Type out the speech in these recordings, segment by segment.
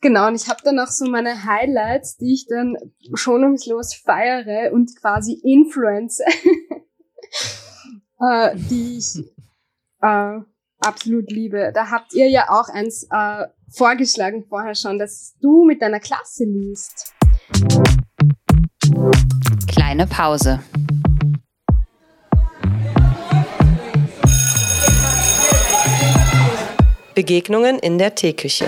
Genau, und ich habe dann auch so meine Highlights, die ich dann schonungslos feiere und quasi influence, äh, die ich äh, absolut liebe. Da habt ihr ja auch eins äh, vorgeschlagen vorher schon, dass du mit deiner Klasse liest. Kleine Pause. Begegnungen in der Teeküche.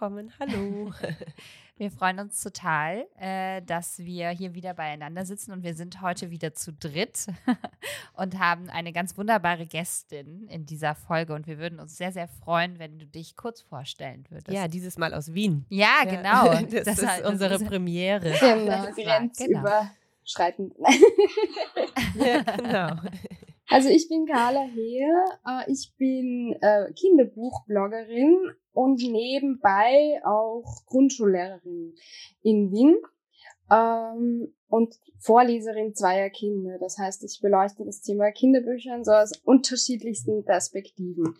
Willkommen. Hallo. Wir freuen uns total, äh, dass wir hier wieder beieinander sitzen und wir sind heute wieder zu dritt und haben eine ganz wunderbare Gästin in dieser Folge und wir würden uns sehr, sehr freuen, wenn du dich kurz vorstellen würdest. Ja, dieses Mal aus Wien. Ja, genau. Das, das ist halt, unsere das Premiere. Genau, grenzüberschreitend. Genau. Also ich bin Carla Heer, äh, ich bin äh, Kinderbuchbloggerin und nebenbei auch Grundschullehrerin in Wien ähm, und Vorleserin zweier Kinder. Das heißt, ich beleuchte das Thema Kinderbücher so aus unterschiedlichsten Perspektiven.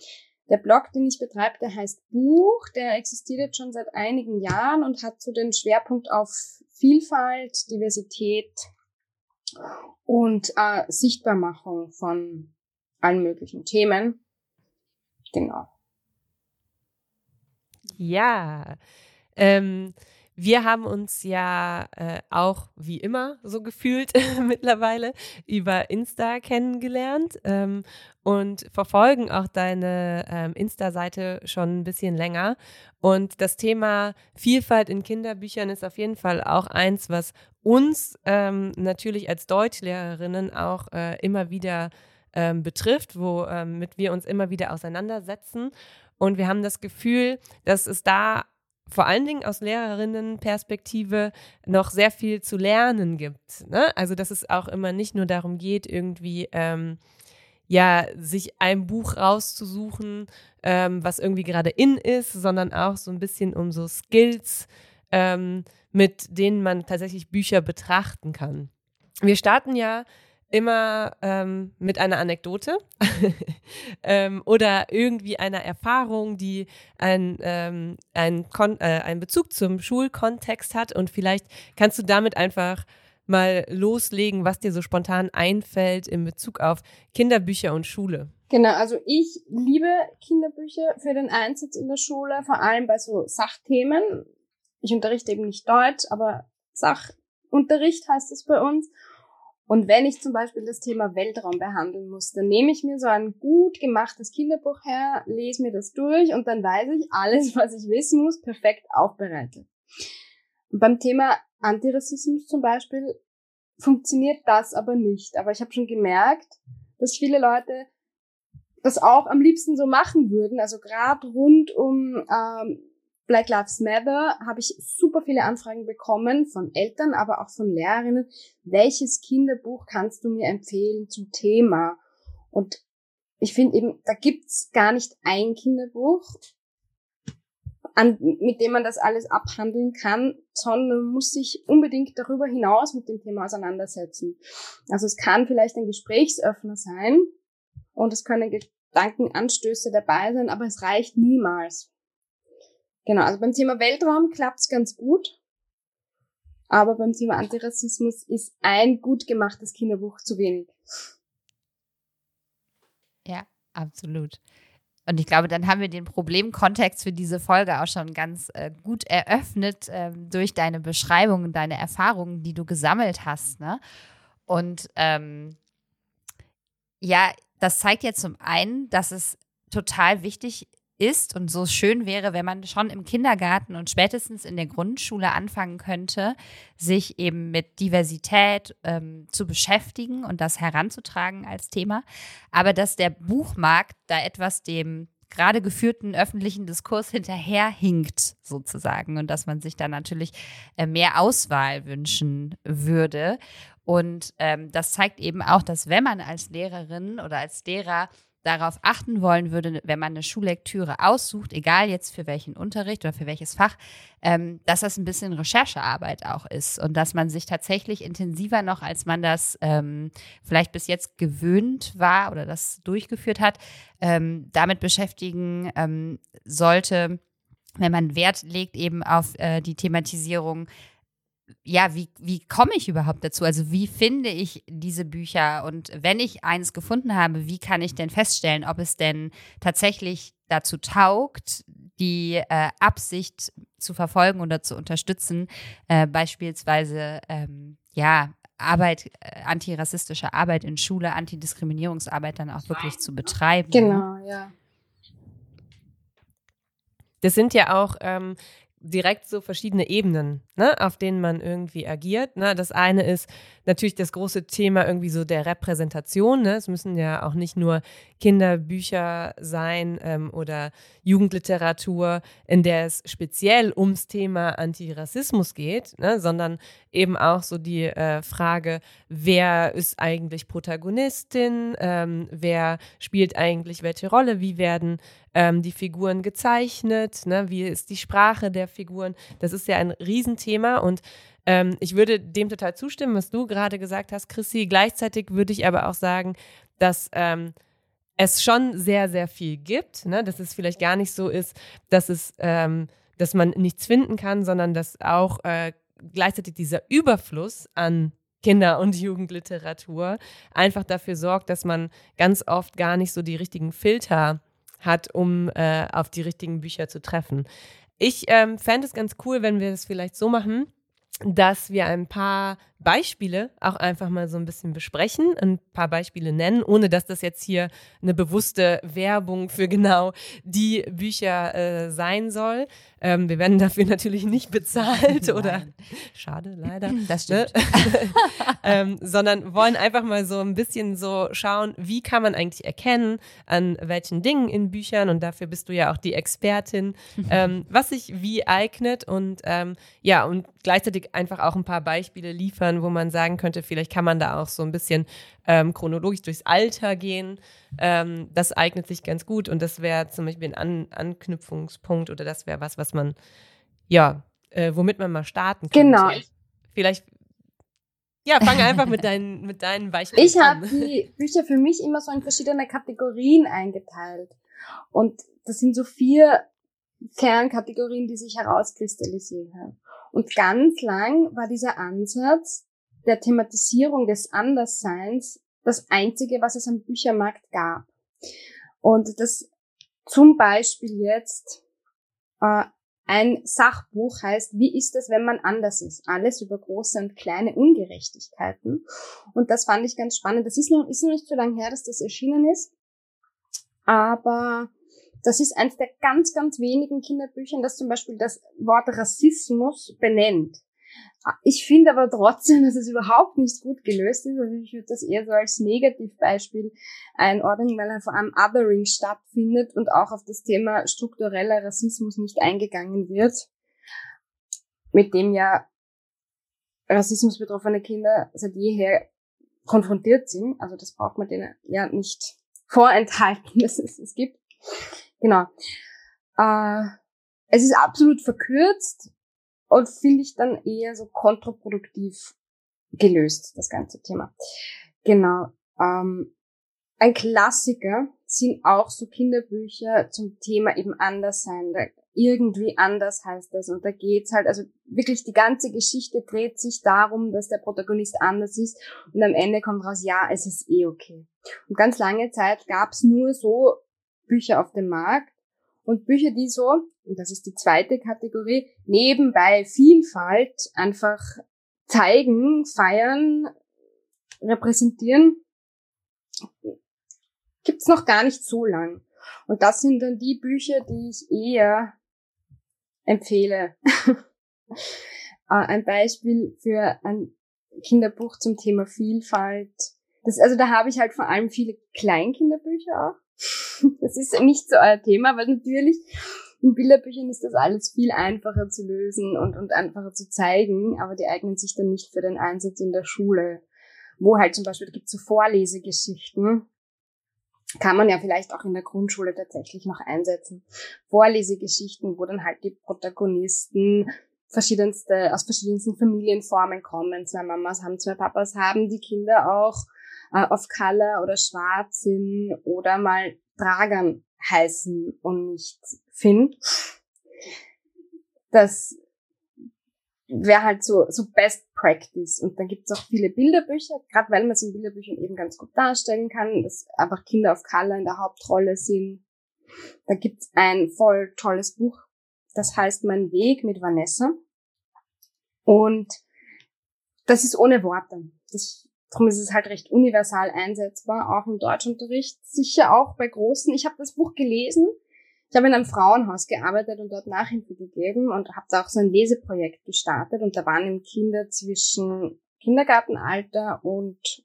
Der Blog, den ich betreibe, der heißt Buch, der existiert jetzt schon seit einigen Jahren und hat so den Schwerpunkt auf Vielfalt, Diversität und äh, Sichtbarmachung von allen möglichen Themen. Genau. Ja, ähm, wir haben uns ja äh, auch wie immer so gefühlt mittlerweile über Insta kennengelernt ähm, und verfolgen auch deine ähm, Insta-Seite schon ein bisschen länger. Und das Thema Vielfalt in Kinderbüchern ist auf jeden Fall auch eins, was uns ähm, natürlich als Deutschlehrerinnen auch äh, immer wieder ähm, betrifft, womit ähm, wir uns immer wieder auseinandersetzen. Und wir haben das Gefühl, dass es da vor allen Dingen aus Lehrerinnenperspektive noch sehr viel zu lernen gibt. Ne? Also, dass es auch immer nicht nur darum geht, irgendwie ähm, ja, sich ein Buch rauszusuchen, ähm, was irgendwie gerade in ist, sondern auch so ein bisschen um so Skills, ähm, mit denen man tatsächlich Bücher betrachten kann. Wir starten ja immer ähm, mit einer Anekdote ähm, oder irgendwie einer Erfahrung, die ein, ähm, ein äh, einen Bezug zum Schulkontext hat. Und vielleicht kannst du damit einfach mal loslegen, was dir so spontan einfällt in Bezug auf Kinderbücher und Schule. Genau, also ich liebe Kinderbücher für den Einsatz in der Schule, vor allem bei so Sachthemen. Ich unterrichte eben nicht Deutsch, aber Sachunterricht heißt es bei uns. Und wenn ich zum Beispiel das Thema Weltraum behandeln muss, dann nehme ich mir so ein gut gemachtes Kinderbuch her, lese mir das durch und dann weiß ich alles, was ich wissen muss, perfekt aufbereitet. Und beim Thema Antirassismus zum Beispiel funktioniert das aber nicht. Aber ich habe schon gemerkt, dass viele Leute das auch am liebsten so machen würden. Also gerade rund um ähm, Black Lives Matter habe ich super viele Anfragen bekommen von Eltern, aber auch von Lehrerinnen. Welches Kinderbuch kannst du mir empfehlen zum Thema? Und ich finde eben, da gibt's gar nicht ein Kinderbuch, an, mit dem man das alles abhandeln kann, sondern man muss sich unbedingt darüber hinaus mit dem Thema auseinandersetzen. Also es kann vielleicht ein Gesprächsöffner sein und es können Gedankenanstöße dabei sein, aber es reicht niemals. Genau, also beim Thema Weltraum klappt's ganz gut. Aber beim Thema Antirassismus ist ein gut gemachtes Kinderbuch zu wenig. Ja, absolut. Und ich glaube, dann haben wir den Problemkontext für diese Folge auch schon ganz äh, gut eröffnet äh, durch deine Beschreibung und deine Erfahrungen, die du gesammelt hast. Ne? Und ähm, ja, das zeigt ja zum einen, dass es total wichtig ist und so schön wäre, wenn man schon im Kindergarten und spätestens in der Grundschule anfangen könnte, sich eben mit Diversität ähm, zu beschäftigen und das heranzutragen als Thema. Aber dass der Buchmarkt da etwas dem gerade geführten öffentlichen Diskurs hinterherhinkt, sozusagen, und dass man sich da natürlich äh, mehr Auswahl wünschen würde. Und ähm, das zeigt eben auch, dass wenn man als Lehrerin oder als Lehrer darauf achten wollen würde, wenn man eine Schullektüre aussucht, egal jetzt für welchen Unterricht oder für welches Fach, ähm, dass das ein bisschen Recherchearbeit auch ist und dass man sich tatsächlich intensiver noch, als man das ähm, vielleicht bis jetzt gewöhnt war oder das durchgeführt hat, ähm, damit beschäftigen ähm, sollte, wenn man Wert legt eben auf äh, die Thematisierung ja, wie, wie komme ich überhaupt dazu? Also wie finde ich diese Bücher? Und wenn ich eines gefunden habe, wie kann ich denn feststellen, ob es denn tatsächlich dazu taugt, die äh, Absicht zu verfolgen oder zu unterstützen, äh, beispielsweise ähm, ja Arbeit, äh, antirassistische Arbeit in Schule, Antidiskriminierungsarbeit dann auch wirklich zu betreiben. Genau, ja. Das sind ja auch ähm, direkt so verschiedene Ebenen, ne, auf denen man irgendwie agiert. Ne? Das eine ist natürlich das große Thema irgendwie so der Repräsentation. Ne? Es müssen ja auch nicht nur Kinderbücher sein ähm, oder Jugendliteratur, in der es speziell ums Thema Antirassismus geht, ne? sondern eben auch so die äh, Frage, wer ist eigentlich Protagonistin, ähm, wer spielt eigentlich welche Rolle, wie werden ähm, die Figuren gezeichnet, ne? wie ist die Sprache der Figuren. Das ist ja ein Riesenthema und ähm, ich würde dem total zustimmen, was du gerade gesagt hast, Chrissy. Gleichzeitig würde ich aber auch sagen, dass ähm, es schon sehr, sehr viel gibt, ne? dass es vielleicht gar nicht so ist, dass es, ähm, dass man nichts finden kann, sondern dass auch äh, gleichzeitig dieser Überfluss an Kinder- und Jugendliteratur einfach dafür sorgt, dass man ganz oft gar nicht so die richtigen Filter hat, um äh, auf die richtigen Bücher zu treffen. Ich ähm, fände es ganz cool, wenn wir es vielleicht so machen, dass wir ein paar Beispiele auch einfach mal so ein bisschen besprechen, ein paar Beispiele nennen, ohne dass das jetzt hier eine bewusste Werbung für genau die Bücher äh, sein soll. Ähm, wir werden dafür natürlich nicht bezahlt oder schade, leider. Das stimmt. Ne? ähm, sondern wollen einfach mal so ein bisschen so schauen, wie kann man eigentlich erkennen, an welchen Dingen in Büchern, und dafür bist du ja auch die Expertin, ähm, was sich wie eignet und ähm, ja, und gleichzeitig einfach auch ein paar Beispiele liefern, liefern, wo man sagen könnte, vielleicht kann man da auch so ein bisschen ähm, chronologisch durchs Alter gehen. Ähm, das eignet sich ganz gut und das wäre zum Beispiel ein An Anknüpfungspunkt oder das wäre was, was man, ja, äh, womit man mal starten kann. Genau. Vielleicht ja, fange einfach mit deinen, mit deinen Beispielen ich an. Ich habe die Bücher für mich immer so in verschiedene Kategorien eingeteilt. Und das sind so vier Kernkategorien, die sich herauskristallisiert haben. Und ganz lang war dieser Ansatz der Thematisierung des Andersseins das einzige, was es am Büchermarkt gab. Und das zum Beispiel jetzt äh, ein Sachbuch heißt, wie ist es, wenn man anders ist? Alles über große und kleine Ungerechtigkeiten. Und das fand ich ganz spannend. Das ist noch, ist noch nicht so lange her, dass das erschienen ist. Aber das ist eines der ganz, ganz wenigen Kinderbüchern, das zum Beispiel das Wort Rassismus benennt. Ich finde aber trotzdem, dass es überhaupt nicht gut gelöst ist. Also ich würde das eher so als Negativbeispiel einordnen, weil vor allem Othering stattfindet und auch auf das Thema struktureller Rassismus nicht eingegangen wird, mit dem ja rassismusbetroffene Kinder seit jeher konfrontiert sind. Also das braucht man denen ja nicht vorenthalten, dass es es gibt. Genau. Äh, es ist absolut verkürzt und finde ich dann eher so kontraproduktiv gelöst, das ganze Thema. Genau. Ähm, ein Klassiker sind auch so Kinderbücher zum Thema eben anders sein. Da irgendwie anders heißt das. Und da geht's halt, also wirklich die ganze Geschichte dreht sich darum, dass der Protagonist anders ist. Und am Ende kommt raus, ja, es ist eh okay. Und ganz lange Zeit gab's nur so Bücher auf dem Markt und Bücher, die so, und das ist die zweite Kategorie, nebenbei Vielfalt einfach zeigen, feiern, repräsentieren, gibt's noch gar nicht so lang. Und das sind dann die Bücher, die ich eher empfehle. Äh, ein Beispiel für ein Kinderbuch zum Thema Vielfalt. Das, also da habe ich halt vor allem viele Kleinkinderbücher auch. Das ist nicht so euer Thema, weil natürlich in Bilderbüchern ist das alles viel einfacher zu lösen und, und einfacher zu zeigen, aber die eignen sich dann nicht für den Einsatz in der Schule, wo halt zum Beispiel, da gibt es so Vorlesegeschichten, kann man ja vielleicht auch in der Grundschule tatsächlich noch einsetzen. Vorlesegeschichten, wo dann halt die Protagonisten verschiedenste, aus verschiedensten Familienformen kommen. Zwei Mamas haben, zwei Papas haben, die Kinder auch äh, auf Color oder schwarz sind oder mal Dragan heißen und nicht Finn. Das wäre halt so, so Best Practice. Und dann gibt's auch viele Bilderbücher, gerade weil man es in Bilderbüchern eben ganz gut darstellen kann, dass einfach Kinder of Color in der Hauptrolle sind. Da gibt's ein voll tolles Buch, das heißt Mein Weg mit Vanessa. Und das ist ohne Worte. Das, darum ist es halt recht universal einsetzbar, auch im Deutschunterricht. Sicher auch bei Großen. Ich habe das Buch gelesen ich habe in einem Frauenhaus gearbeitet und dort Nachhilfe gegeben und habe da auch so ein Leseprojekt gestartet und da waren eben Kinder zwischen Kindergartenalter und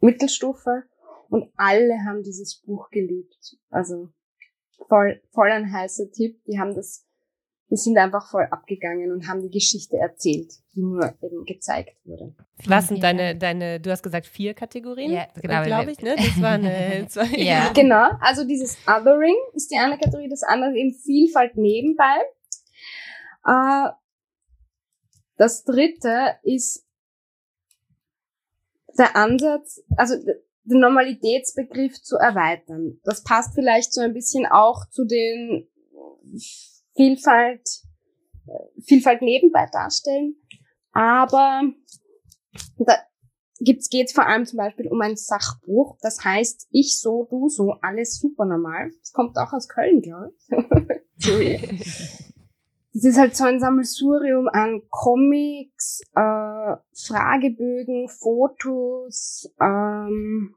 Mittelstufe und alle haben dieses Buch geliebt. Also voll, voll ein heißer Tipp. Die haben das wir sind einfach voll abgegangen und haben die Geschichte erzählt, die nur eben gezeigt wurde. Was sind deine, deine, du hast gesagt vier Kategorien, ja, genau, glaube ich, ne? Das waren äh, zwei. ja. Genau, also dieses Othering ist die eine Kategorie, das andere eben Vielfalt nebenbei. Äh, das dritte ist der Ansatz, also den Normalitätsbegriff zu erweitern. Das passt vielleicht so ein bisschen auch zu den Vielfalt, Vielfalt nebenbei darstellen. Aber da gibt's, geht's vor allem zum Beispiel um ein Sachbuch, das heißt Ich so, du so, alles super normal. Das kommt auch aus Köln, glaube ich. Das ist halt so ein Sammelsurium an Comics, äh, Fragebögen, Fotos, ähm,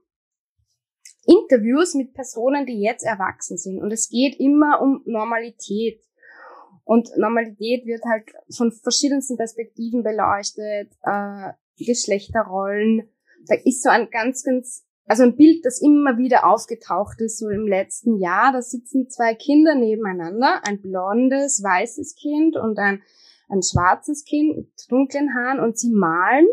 Interviews mit Personen, die jetzt erwachsen sind. Und es geht immer um Normalität. Und Normalität wird halt von verschiedensten Perspektiven beleuchtet, äh, Geschlechterrollen. Da ist so ein ganz, ganz, also ein Bild, das immer wieder aufgetaucht ist, so im letzten Jahr. Da sitzen zwei Kinder nebeneinander, ein blondes, weißes Kind und ein, ein schwarzes Kind mit dunklen Haaren und sie malen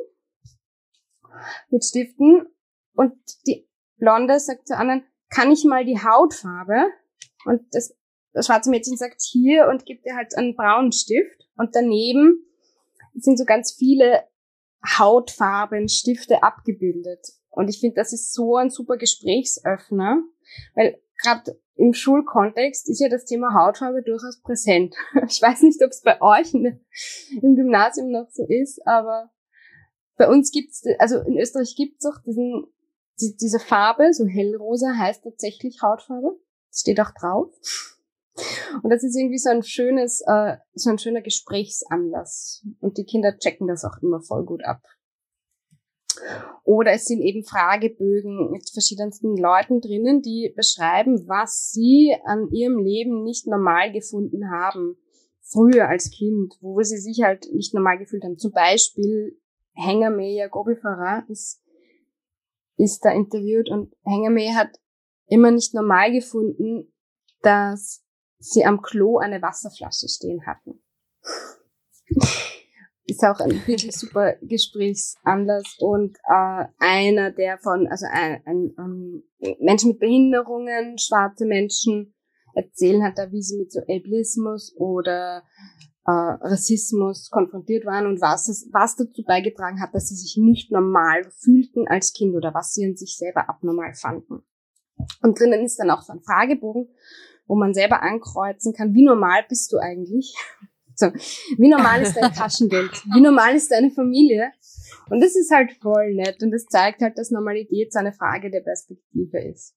mit Stiften und die Blonde sagt zur anderen, kann ich mal die Hautfarbe? Und das das schwarze Mädchen sagt hier und gibt ihr halt einen braunen Stift. Und daneben sind so ganz viele Hautfarben, Stifte abgebildet. Und ich finde, das ist so ein super Gesprächsöffner, weil gerade im Schulkontext ist ja das Thema Hautfarbe durchaus präsent. Ich weiß nicht, ob es bei euch in, im Gymnasium noch so ist, aber bei uns gibt's, also in Österreich gibt's auch diesen, die, diese Farbe, so hellrosa heißt tatsächlich Hautfarbe. Das steht auch drauf. Und das ist irgendwie so ein schönes, äh, so ein schöner Gesprächsanlass. Und die Kinder checken das auch immer voll gut ab. Oder es sind eben Fragebögen mit verschiedensten Leuten drinnen, die beschreiben, was sie an ihrem Leben nicht normal gefunden haben. Früher als Kind, wo sie sich halt nicht normal gefühlt haben. Zum Beispiel Hengermeyer Gobifara ist, ist da interviewt und Hengermeyer hat immer nicht normal gefunden, dass sie am Klo eine Wasserflasche stehen hatten. Ist auch ein wirklich super Gesprächsanlass und äh, einer, der von, also ein, ein, ein Menschen mit Behinderungen, schwarze Menschen erzählen hat, da wie sie mit so Ableismus oder äh, Rassismus konfrontiert waren und was, es, was dazu beigetragen hat, dass sie sich nicht normal fühlten als Kind oder was sie an sich selber abnormal fanden. Und drinnen ist dann auch so ein Fragebogen, wo man selber ankreuzen kann, wie normal bist du eigentlich? So, wie normal ist dein Taschengeld? Wie normal ist deine Familie? Und das ist halt voll nett und das zeigt halt, dass Normalität so eine Frage der Perspektive ist.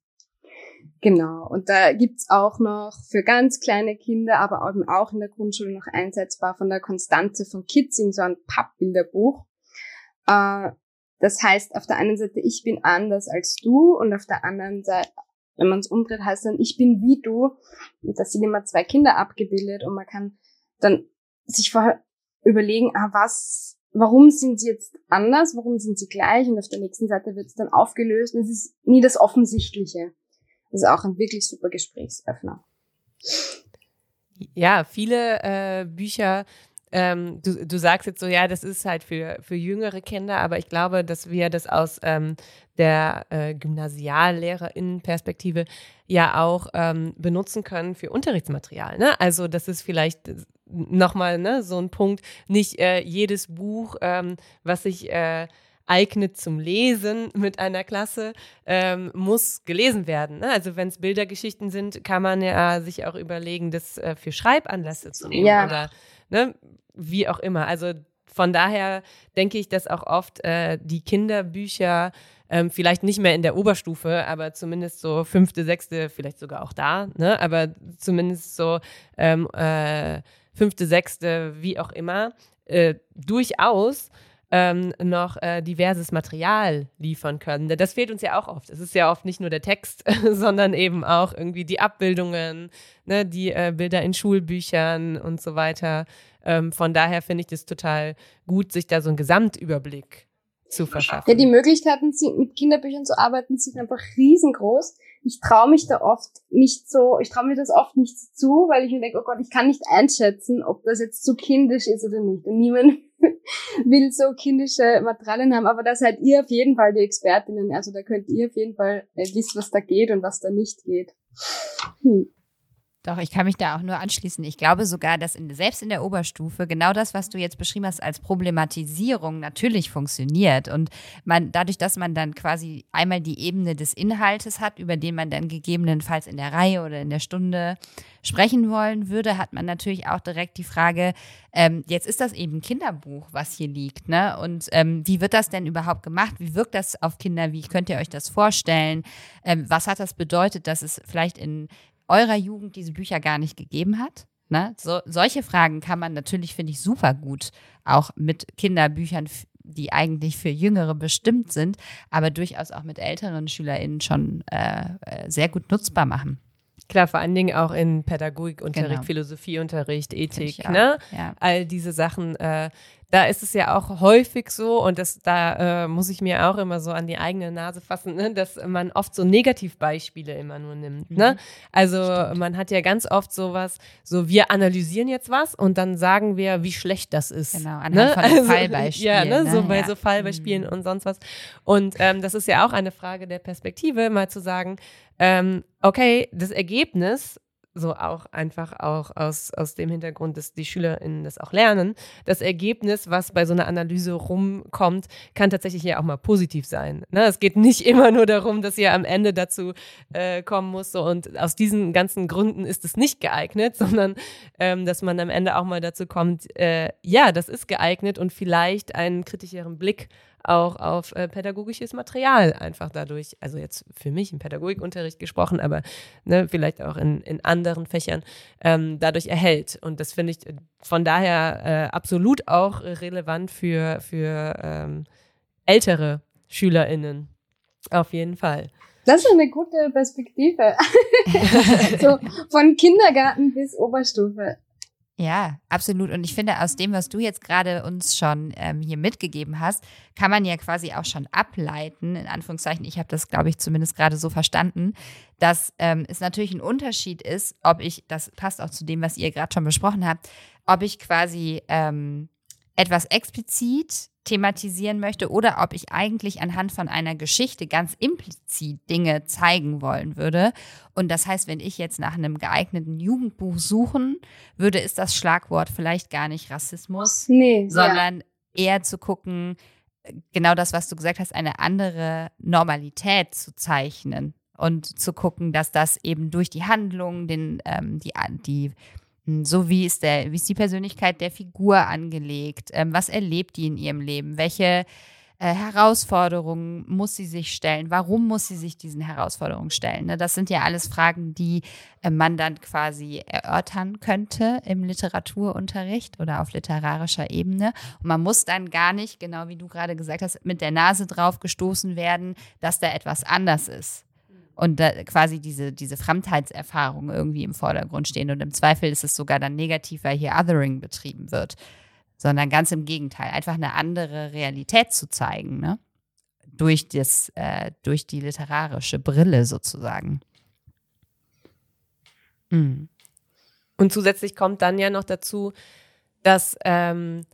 Genau. Und da gibt's auch noch für ganz kleine Kinder, aber auch in der Grundschule noch einsetzbar von der Konstanze von Kitzing so ein Pappbilderbuch. Äh, das heißt auf der einen Seite, ich bin anders als du und auf der anderen Seite, wenn man es umdreht, heißt dann, ich bin wie du. Und da sind immer zwei Kinder abgebildet und man kann dann sich vorher überlegen, ah, was, warum sind sie jetzt anders, warum sind sie gleich? Und auf der nächsten Seite wird es dann aufgelöst. Und es ist nie das Offensichtliche. Das ist auch ein wirklich super Gesprächsöffner. Ja, viele äh, Bücher ähm, du, du sagst jetzt so, ja, das ist halt für, für jüngere Kinder, aber ich glaube, dass wir das aus ähm, der äh, Gymnasiallehrerinnenperspektive ja auch ähm, benutzen können für Unterrichtsmaterial. Ne? Also das ist vielleicht nochmal ne, so ein Punkt, nicht äh, jedes Buch, ähm, was sich äh, eignet zum Lesen mit einer Klasse, ähm, muss gelesen werden. Ne? Also wenn es Bildergeschichten sind, kann man ja sich auch überlegen, das äh, für Schreibanlässe zu nehmen Ja. oder ne, wie auch immer. Also von daher denke ich, dass auch oft äh, die Kinderbücher ähm, vielleicht nicht mehr in der Oberstufe, aber zumindest so fünfte, sechste, vielleicht sogar auch da, ne? aber zumindest so ähm, äh, fünfte, sechste, wie auch immer, äh, durchaus ähm, noch äh, diverses Material liefern können. Das fehlt uns ja auch oft. Es ist ja oft nicht nur der Text, sondern eben auch irgendwie die Abbildungen, ne, die äh, Bilder in Schulbüchern und so weiter. Ähm, von daher finde ich das total gut, sich da so einen Gesamtüberblick zu verschaffen. Ja, die Möglichkeiten mit Kinderbüchern zu arbeiten, sind einfach riesengroß. Ich traue mich da oft nicht so, ich traue mir das oft nicht zu, weil ich mir denke, oh Gott, ich kann nicht einschätzen, ob das jetzt zu kindisch ist oder nicht. Und niemand will so kindische Materialien haben, aber da seid ihr auf jeden Fall die Expertinnen. Also da könnt ihr auf jeden Fall äh, wissen, was da geht und was da nicht geht. Hm. Doch, ich kann mich da auch nur anschließen. Ich glaube sogar, dass in, selbst in der Oberstufe genau das, was du jetzt beschrieben hast als Problematisierung, natürlich funktioniert. Und man, dadurch, dass man dann quasi einmal die Ebene des Inhaltes hat, über den man dann gegebenenfalls in der Reihe oder in der Stunde sprechen wollen würde, hat man natürlich auch direkt die Frage, ähm, jetzt ist das eben Kinderbuch, was hier liegt, ne? Und ähm, wie wird das denn überhaupt gemacht? Wie wirkt das auf Kinder? Wie könnt ihr euch das vorstellen? Ähm, was hat das bedeutet, dass es vielleicht in eurer Jugend diese Bücher gar nicht gegeben hat? Ne? So, solche Fragen kann man natürlich, finde ich, super gut auch mit Kinderbüchern, die eigentlich für Jüngere bestimmt sind, aber durchaus auch mit älteren SchülerInnen schon äh, äh, sehr gut nutzbar machen. Klar, vor allen Dingen auch in Pädagogikunterricht, Genau. Philosophieunterricht, Ethik, ne? Ja. all diese Sachen, äh, da ist es ja auch häufig so, und das, da äh, muss ich mir auch immer so an die eigene Nase fassen, ne, dass man oft so Negativbeispiele immer nur nimmt. Ne? Also man hat ja ganz oft sowas, so wir analysieren jetzt was und dann sagen wir, wie schlecht das ist. Genau, anhand ne? von Fallbeispielen, Ja, ne? ne? so bei Ja. so Fallbeispielen Mhm. und sonst was. Und ähm, das ist ja auch eine Frage der Perspektive, mal zu sagen, ähm, okay, das Ergebnis so auch einfach auch aus, aus dem Hintergrund, dass die SchülerInnen das auch lernen. Das Ergebnis, was bei so einer Analyse rumkommt, kann tatsächlich ja auch mal positiv sein. Ne? Es geht nicht immer nur darum, dass ihr am Ende dazu äh, kommen muss so, und aus diesen ganzen Gründen ist es nicht geeignet, sondern ähm, dass man am Ende auch mal dazu kommt, äh, ja, das ist geeignet und vielleicht einen kritischeren Blick auch auf äh, pädagogisches Material einfach dadurch, also jetzt für mich im Pädagogikunterricht gesprochen, aber ne, vielleicht auch in, in anderen Fächern, ähm, dadurch erhält. Und das finde ich äh, von daher äh, absolut auch relevant für, für ähm, ältere SchülerInnen. Auf jeden Fall. Das ist eine gute Perspektive. so von Kindergarten bis Oberstufe. Ja, absolut. Und ich finde, aus dem, was du jetzt gerade uns schon ähm, hier mitgegeben hast, kann man ja quasi auch schon ableiten, in Anführungszeichen, ich habe das, glaube ich, zumindest gerade so verstanden, dass ähm, es natürlich ein Unterschied ist, ob ich, das passt auch zu dem, was ihr gerade schon besprochen habt, ob ich quasi ähm, etwas explizit thematisieren möchte oder ob ich eigentlich anhand von einer Geschichte ganz implizit Dinge zeigen wollen würde. Und das heißt, wenn ich jetzt nach einem geeigneten Jugendbuch suchen würde, ist das Schlagwort vielleicht gar nicht Rassismus, Nee, ja. sondern eher zu gucken, genau das, was du gesagt hast, eine andere Normalität zu zeichnen und zu gucken, dass das eben durch die Handlung, den, ähm, die, die so wie ist der, wie ist die Persönlichkeit der Figur angelegt? Ähm, was erlebt die in ihrem Leben? Welche äh, Herausforderungen muss sie sich stellen? Warum muss sie sich diesen Herausforderungen stellen? Ne? Das sind ja alles Fragen, die äh, man dann quasi erörtern könnte im Literaturunterricht oder auf literarischer Ebene. Und man muss dann gar nicht, genau wie du gerade gesagt hast, mit der Nase drauf gestoßen werden, dass da etwas anders ist und quasi diese, diese Fremdheitserfahrung irgendwie im Vordergrund stehen. Und im Zweifel ist es sogar dann negativ, weil hier Othering betrieben wird. Sondern ganz im Gegenteil, einfach eine andere Realität zu zeigen, ne? Durch, das, äh, durch die literarische Brille sozusagen. Mhm. Und zusätzlich kommt dann ja noch dazu, dass ähm,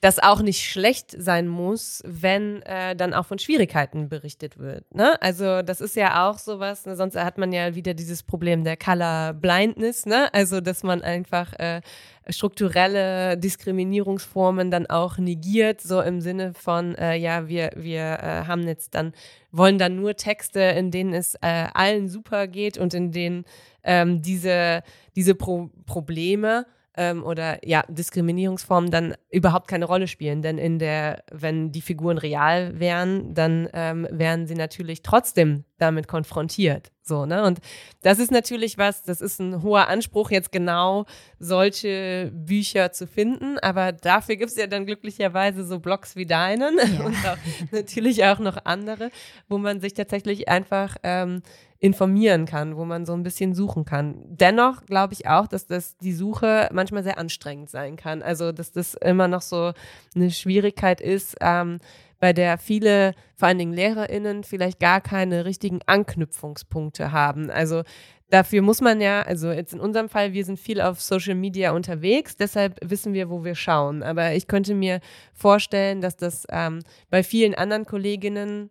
das auch nicht schlecht sein muss, wenn äh, dann auch von Schwierigkeiten berichtet wird. Ne? Also das ist ja auch sowas, ne? sonst hat man ja wieder dieses Problem der Color Blindness, ne? also dass man einfach äh, strukturelle Diskriminierungsformen dann auch negiert, so im Sinne von, äh, ja, wir, wir äh, haben jetzt dann, wollen dann nur Texte, in denen es äh, allen super geht und in denen ähm, diese, diese Pro Probleme ähm, oder ja, Diskriminierungsformen dann überhaupt keine Rolle spielen. Denn in der, wenn die Figuren real wären, dann ähm, wären sie natürlich trotzdem damit konfrontiert. So, ne? Und das ist natürlich was, das ist ein hoher Anspruch, jetzt genau solche Bücher zu finden. Aber dafür gibt es ja dann glücklicherweise so Blogs wie deinen ja. und auch, natürlich auch noch andere, wo man sich tatsächlich einfach ähm, informieren kann, wo man so ein bisschen suchen kann. Dennoch glaube ich auch, dass das die Suche manchmal sehr anstrengend sein kann. Also dass das immer noch so eine Schwierigkeit ist, ähm, bei der viele, vor allen Dingen LehrerInnen, vielleicht gar keine richtigen Anknüpfungspunkte haben. Also dafür muss man ja, also jetzt in unserem Fall, wir sind viel auf Social Media unterwegs, deshalb wissen wir, wo wir schauen. Aber ich könnte mir vorstellen, dass das ähm, bei vielen anderen Kolleginnen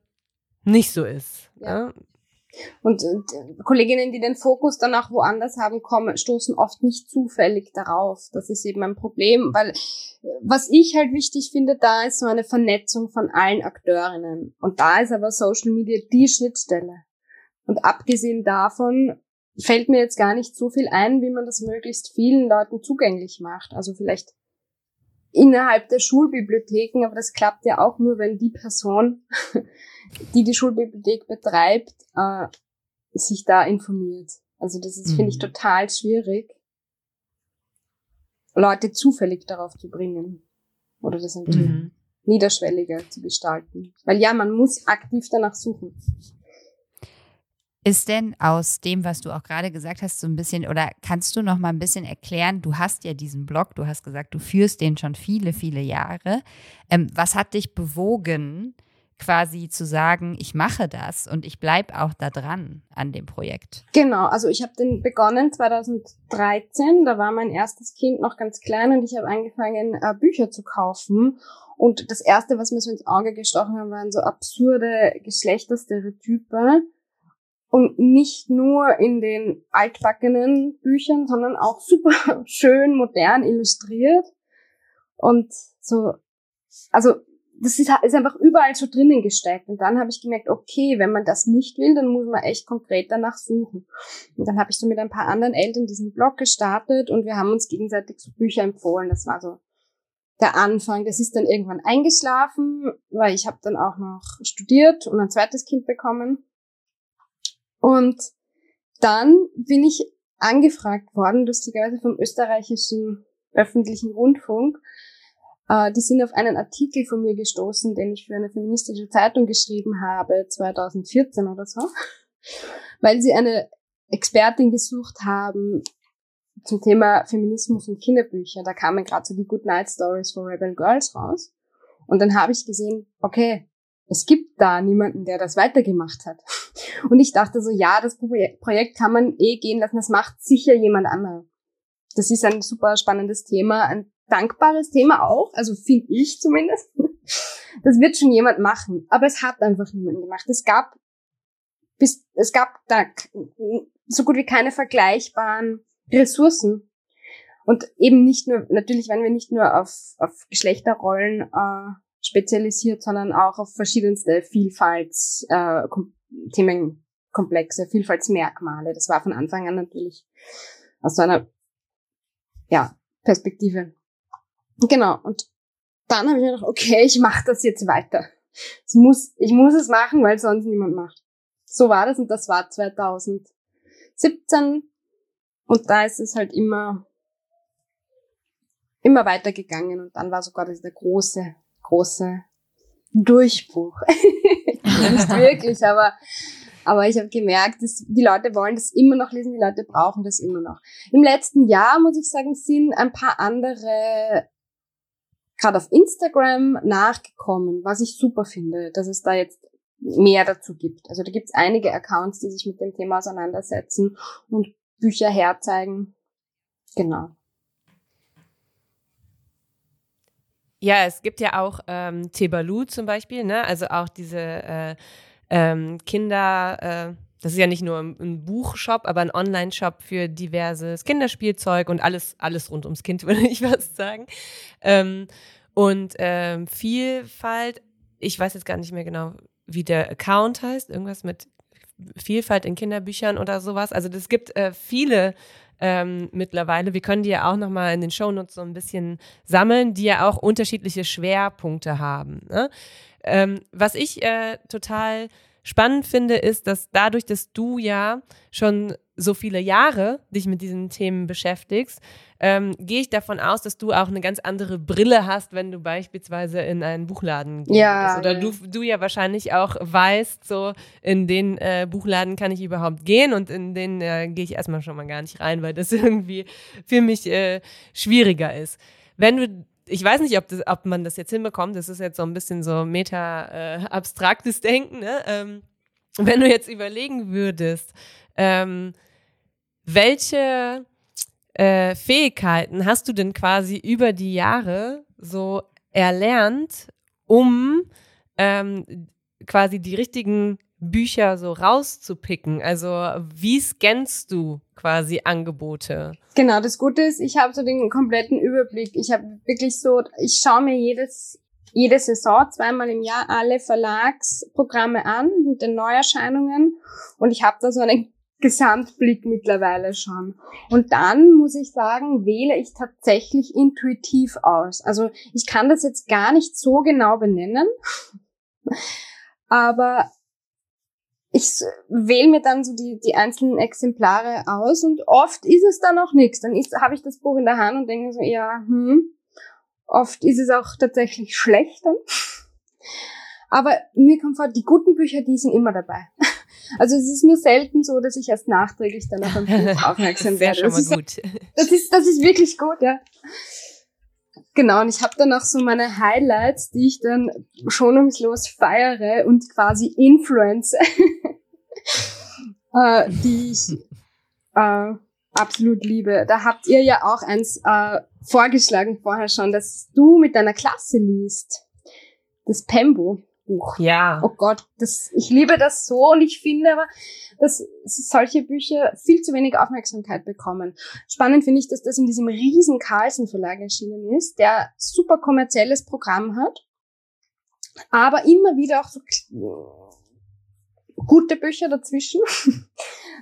nicht so ist. Ja. ja? Und äh, Kolleginnen, die den Fokus dann auch woanders haben, kommen, stoßen oft nicht zufällig darauf. Das ist eben ein Problem, weil was ich halt wichtig finde, da ist so eine Vernetzung von allen Akteurinnen. Und da ist aber Social Media die Schnittstelle. Und abgesehen davon fällt mir jetzt gar nicht so viel ein, wie man das möglichst vielen Leuten zugänglich macht. Also vielleicht innerhalb der Schulbibliotheken, aber das klappt ja auch nur, wenn die Person die die Schulbibliothek betreibt, äh, sich da informiert. Also das ist, mhm. finde ich, total schwierig, Leute zufällig darauf zu bringen. Oder das mhm. niederschwelliger zu gestalten. Weil ja, man muss aktiv danach suchen. Ist denn aus dem, was du auch gerade gesagt hast, so ein bisschen, oder kannst du noch mal ein bisschen erklären, du hast ja diesen Blog, du hast gesagt, du führst den schon viele, viele Jahre. Ähm, was hat dich bewogen, quasi zu sagen, ich mache das und ich bleibe auch da dran an dem Projekt? Genau, also ich habe den begonnen 2013, da war mein erstes Kind noch ganz klein und ich habe angefangen, äh, Bücher zu kaufen. Und das Erste, was mir so ins Auge gestochen hat, waren so absurde Geschlechterstereotype. Und nicht nur in den altbackenen Büchern, sondern auch super schön modern illustriert. Und so, also das ist, ist einfach überall so drinnen gesteckt. Und dann habe ich gemerkt, okay, wenn man das nicht will, dann muss man echt konkret danach suchen. Und dann habe ich so mit ein paar anderen Eltern diesen Blog gestartet und wir haben uns gegenseitig so Bücher empfohlen. Das war so der Anfang. Das ist dann irgendwann eingeschlafen, weil ich habe dann auch noch studiert und ein zweites Kind bekommen. Und dann bin ich angefragt worden, lustigerweise vom österreichischen öffentlichen Rundfunk, äh, die sind auf einen Artikel von mir gestoßen, den ich für eine feministische Zeitung geschrieben habe, 2014 oder so, weil sie eine Expertin gesucht haben zum Thema Feminismus und Kinderbücher. Da kamen gerade so die Good Night Stories for Rebel Girls raus. Und dann habe ich gesehen, okay, es gibt da niemanden, der das weitergemacht hat. Und ich dachte so, ja, das Projekt kann man eh gehen lassen, das macht sicher jemand anderer. Das ist ein super spannendes Thema, ein dankbares Thema auch, also finde ich zumindest. Das wird schon jemand machen, aber es hat einfach niemand gemacht. Es gab bis es gab da so gut wie keine vergleichbaren Ressourcen und eben nicht nur natürlich, wenn wir nicht nur auf, auf Geschlechterrollen äh, spezialisiert, sondern auch auf verschiedenste Vielfalts äh, Vielfaltsmerkmale. Das war von Anfang an natürlich aus so einer ja, Perspektive Genau. Und dann habe ich mir gedacht, okay, ich mache das jetzt weiter. Es muss, ich muss es machen, weil sonst niemand macht. So war das und das war 2017. Und da ist es halt immer, immer weitergegangen. Und dann war sogar der große, große Durchbruch. Nicht wirklich, aber, aber ich habe gemerkt, dass die Leute wollen das immer noch lesen, die Leute brauchen das immer noch. Im letzten Jahr, muss ich sagen, sind ein paar andere gerade auf Instagram nachgekommen, was ich super finde, dass es da jetzt mehr dazu gibt. Also da gibt es einige Accounts, die sich mit dem Thema auseinandersetzen und Bücher herzeigen. Genau. Ja, es gibt ja auch ähm, Tebalu zum Beispiel, ne? Also auch diese äh, ähm, Kinder, äh, das ist ja nicht nur ein Buchshop, aber ein Online-Shop für diverses Kinderspielzeug und alles, alles rund ums Kind, würde ich was sagen. Ähm, und ähm, Vielfalt, ich weiß jetzt gar nicht mehr genau, wie der Account heißt, irgendwas mit Vielfalt in Kinderbüchern oder sowas. Also es gibt äh, viele ähm, mittlerweile. Wir können die ja auch nochmal in den Shownotes so ein bisschen sammeln, die ja auch unterschiedliche Schwerpunkte haben. Ne? Ähm, was ich äh, total spannend finde, ist, dass dadurch, dass du ja schon so viele Jahre dich mit diesen Themen beschäftigst, ähm, gehe ich davon aus, dass du auch eine ganz andere Brille hast, wenn du beispielsweise in einen Buchladen gehst. Ja, Oder. Du, du ja wahrscheinlich auch weißt, so in den äh, Buchladen kann ich überhaupt gehen und in den äh, gehe ich erstmal schon mal gar nicht rein, weil das irgendwie für mich äh, schwieriger ist. Wenn du ich weiß nicht, ob, das, ob man das jetzt hinbekommt. Das ist jetzt so ein bisschen so meta-abstraktes äh, Denken. Ne? Ähm, wenn du jetzt überlegen würdest, ähm, welche äh, Fähigkeiten hast du denn quasi über die Jahre so erlernt, um ähm, quasi die richtigen Bücher so rauszupicken? Also wie scannst du quasi Angebote? Genau, das Gute ist, ich habe so den kompletten Überblick. Ich habe wirklich so, ich schaue mir jedes jede Saison zweimal im Jahr alle Verlagsprogramme an mit den Neuerscheinungen und ich habe da so einen Gesamtblick mittlerweile schon. Und dann muss ich sagen, wähle ich tatsächlich intuitiv aus. Also ich kann das jetzt gar nicht so genau benennen, aber ich wähle mir dann so die, die einzelnen Exemplare aus und oft ist es dann auch nichts. Dann habe ich das Buch in der Hand und denke so, ja, hm, oft ist es auch tatsächlich schlecht dann. Aber mir kommt vor, die guten Bücher, die sind immer dabei. Also es ist nur selten so, dass ich erst nachträglich dann auf ein Buch aufmerksam werde. Das ist gut. Das ist, das ist wirklich gut, ja. Genau, und ich habe dann auch so meine Highlights, die ich dann schonungslos feiere und quasi influence, äh, die ich äh, absolut liebe. Da habt ihr ja auch eins äh, vorgeschlagen vorher schon, dass du mit deiner Klasse liest. Das Pembo. Buch. Ja. Oh Gott, das, ich liebe das so und ich finde aber, dass solche Bücher viel zu wenig Aufmerksamkeit bekommen. Spannend finde ich, dass das in diesem riesen Carlsen Verlag erschienen ist, der super kommerzielles Programm hat, aber immer wieder auch so gute Bücher dazwischen.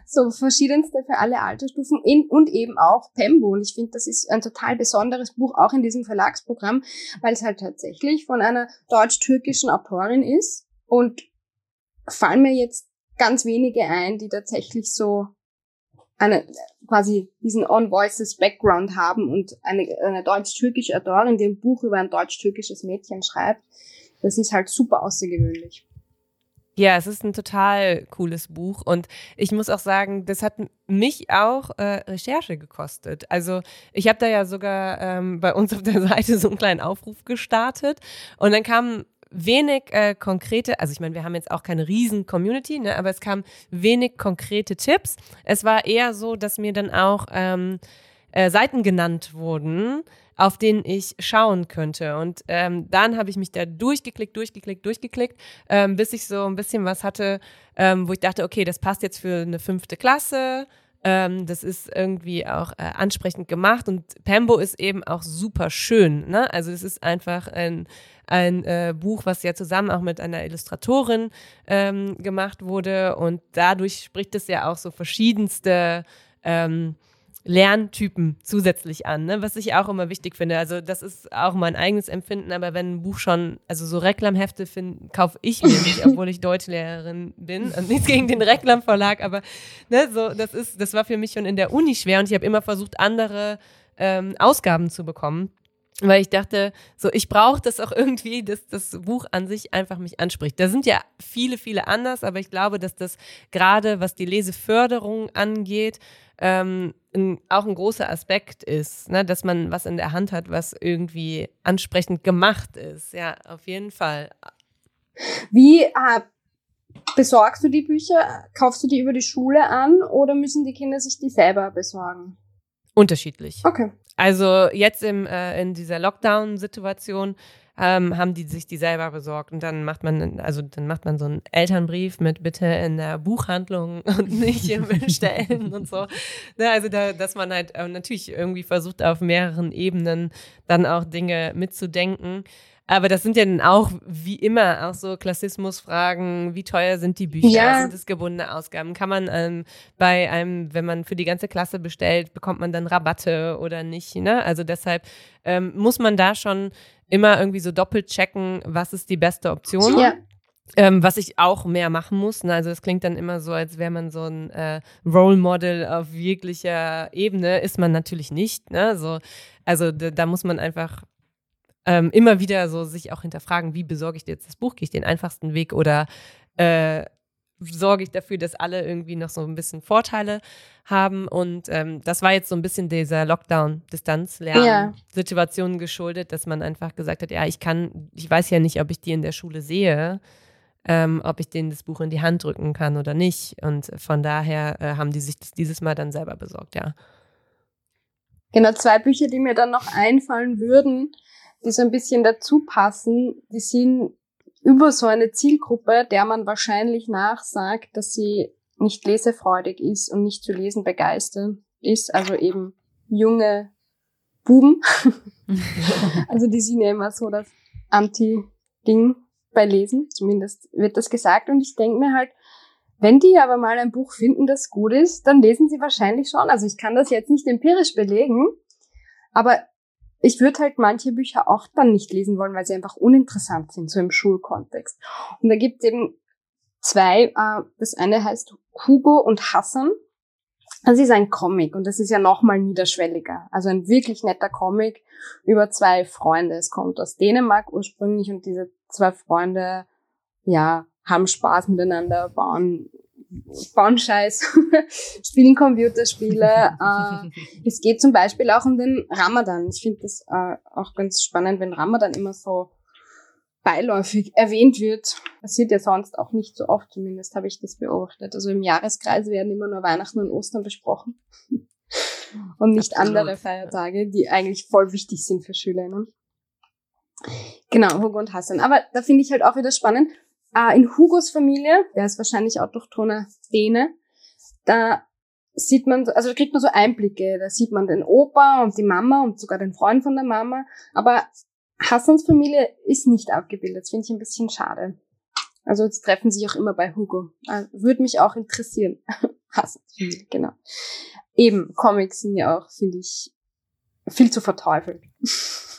so verschiedenste für alle Altersstufen und eben auch Pembo. Und ich finde, das ist ein total besonderes Buch, auch in diesem Verlagsprogramm, weil es halt tatsächlich von einer deutsch-türkischen Autorin ist. Und fallen mir jetzt ganz wenige ein, die tatsächlich so eine, quasi diesen On-Voices Background haben und eine, eine deutsch-türkische Autorin, die ein Buch über ein deutsch-türkisches Mädchen schreibt. Das ist halt super außergewöhnlich. Ja, es ist ein total cooles Buch und ich muss auch sagen, das hat mich auch äh, Recherche gekostet. Also ich habe da ja sogar ähm, bei uns auf der Seite so einen kleinen Aufruf gestartet und dann kamen wenig äh, konkrete, also ich meine, wir haben jetzt auch keine riesen Community, ne, aber es kamen wenig konkrete Tipps. Es war eher so, dass mir dann auch ähm, äh, Seiten genannt wurden, auf denen ich schauen könnte. Und ähm, dann habe ich mich da durchgeklickt, durchgeklickt, durchgeklickt, ähm, bis ich so ein bisschen was hatte, ähm, wo ich dachte, okay, das passt jetzt für eine fünfte Klasse. Ähm, das ist irgendwie auch äh, ansprechend gemacht und Pembo ist eben auch super schön. Ne? Also es ist einfach ein, ein äh, Buch, was ja zusammen auch mit einer Illustratorin ähm, gemacht wurde und dadurch spricht es ja auch so verschiedenste ähm, Lerntypen zusätzlich an, ne? was ich auch immer wichtig finde. Also das ist auch mein eigenes Empfinden, aber wenn ein Buch schon, also so Reklamhefte kaufe ich mir nicht, obwohl ich Deutschlehrerin bin. Und nichts gegen den Reklamverlag, aber ne, so, das ist, das war für mich schon in der Uni schwer und ich habe immer versucht, andere ähm, Ausgaben zu bekommen. Weil ich dachte, so ich brauche das auch irgendwie, dass das Buch an sich einfach mich anspricht. Da sind ja viele, viele anders, aber ich glaube, dass das gerade, was die Leseförderung angeht, ähm, ein, auch ein großer Aspekt ist, ne? dass man was in der Hand hat, was irgendwie ansprechend gemacht ist. Ja, auf jeden Fall. Wie äh, besorgst du die Bücher? Kaufst du die über die Schule an oder müssen die Kinder sich die selber besorgen? Unterschiedlich. Okay. Also jetzt im, äh, in dieser Lockdown-Situation ähm, haben die sich die selber besorgt und dann macht man, also dann macht man so einen Elternbrief mit bitte in der Buchhandlung und nicht im Bestellen und so. Ne, also da, dass man halt äh, natürlich irgendwie versucht auf mehreren Ebenen dann auch Dinge mitzudenken. Aber das sind ja dann auch, wie immer, auch so Klassismusfragen. Wie teuer sind die Bücher? Ja. Sind es gebundene Ausgaben? Kann man ähm, bei einem, wenn man für die ganze Klasse bestellt, bekommt man dann Rabatte oder nicht? Ne? Also deshalb ähm, muss man da schon immer irgendwie so doppelt checken, was ist die beste Option. Ja. Ähm, was ich auch mehr machen muss. Ne? Also es klingt dann immer so, als wäre man so ein äh, Role Model auf jeglicher Ebene. Ist man natürlich nicht. Ne? So, also da muss man einfach ähm, immer wieder so sich auch hinterfragen, wie besorge ich dir jetzt das Buch? Gehe ich den einfachsten Weg oder äh, sorge ich dafür, dass alle irgendwie noch so ein bisschen Vorteile haben. Und ähm, das war jetzt so ein bisschen dieser Lockdown-Distanz-Lernen-Situation ja. geschuldet, dass man einfach gesagt hat, ja, ich kann, ich weiß ja nicht, ob ich die in der Schule sehe, ähm, ob ich denen das Buch in die Hand drücken kann oder nicht. Und von daher äh, haben die sich das dieses Mal dann selber besorgt, ja. Genau, zwei Bücher, die mir dann noch einfallen würden, die so ein bisschen dazu passen, die sind über so eine Zielgruppe, der man wahrscheinlich nachsagt, dass sie nicht lesefreudig ist und nicht zu lesen begeistert ist, also eben junge Buben. also die sind ja immer so das Anti-Ding bei Lesen, zumindest wird das gesagt. Und ich denke mir halt, wenn die aber mal ein Buch finden, das gut ist, dann lesen sie wahrscheinlich schon. Also ich kann das jetzt nicht empirisch belegen, aber ich würde halt manche Bücher auch dann nicht lesen wollen, weil sie einfach uninteressant sind, so im Schulkontext. Und da gibt es eben zwei, äh, das eine heißt Hugo und Hassan. Das ist ein Comic und das ist ja nochmal niederschwelliger. Also ein wirklich netter Comic über zwei Freunde. Es kommt aus Dänemark ursprünglich und diese zwei Freunde, ja, haben Spaß miteinander, bauen bauen Scheiß, spielen Computerspiele. äh, es geht zum Beispiel auch um den Ramadan. Ich finde das äh, auch ganz spannend, wenn Ramadan immer so beiläufig erwähnt wird. Passiert ja sonst auch nicht so oft, zumindest habe ich das beobachtet. Also im Jahreskreis werden immer nur Weihnachten und Ostern besprochen. und nicht Absolut. andere Feiertage, die eigentlich voll wichtig sind für Schülerinnen. Genau, Hugo und Hassan. Aber da finde ich halt auch wieder spannend, äh, in Hugos Familie, der ist wahrscheinlich autochthoner Däne, da sieht man, also da kriegt man so Einblicke, da sieht man den Opa und die Mama und sogar den Freund von der Mama, aber Hassans Familie ist nicht abgebildet, das finde ich ein bisschen schade. Also jetzt treffen sich auch immer bei Hugo. Äh, Würde mich auch interessieren. Hassans Familie, genau. Eben, Comics sind ja auch, finde ich, viel zu verteufelt.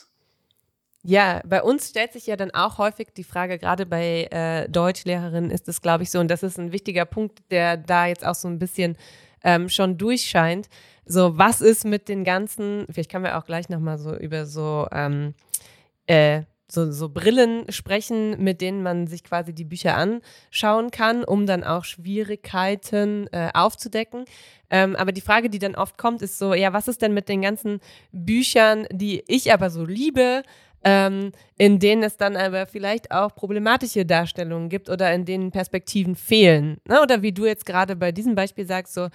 Ja, bei uns stellt sich ja dann auch häufig die Frage, gerade bei äh, Deutschlehrerinnen ist es, glaube ich, so, und das ist ein wichtiger Punkt, der da jetzt auch so ein bisschen ähm, schon durchscheint. So, was ist mit den ganzen, vielleicht können wir auch gleich nochmal so über so, ähm, äh, so, so Brillen sprechen, mit denen man sich quasi die Bücher anschauen kann, um dann auch Schwierigkeiten äh, aufzudecken. Ähm, aber die Frage, die dann oft kommt, ist so, ja, was ist denn mit den ganzen Büchern, die ich aber so liebe, ähm, in denen es dann aber vielleicht auch problematische Darstellungen gibt oder in denen Perspektiven fehlen. Ne? Oder wie du jetzt gerade bei diesem Beispiel sagst, so,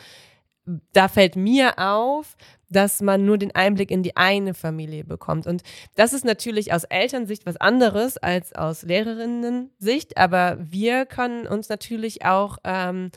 da fällt mir auf, dass man nur den Einblick in die eine Familie bekommt. Und das ist natürlich aus Elternsicht was anderes als aus Lehrerinnen-Sicht, aber wir können uns natürlich auch ähm,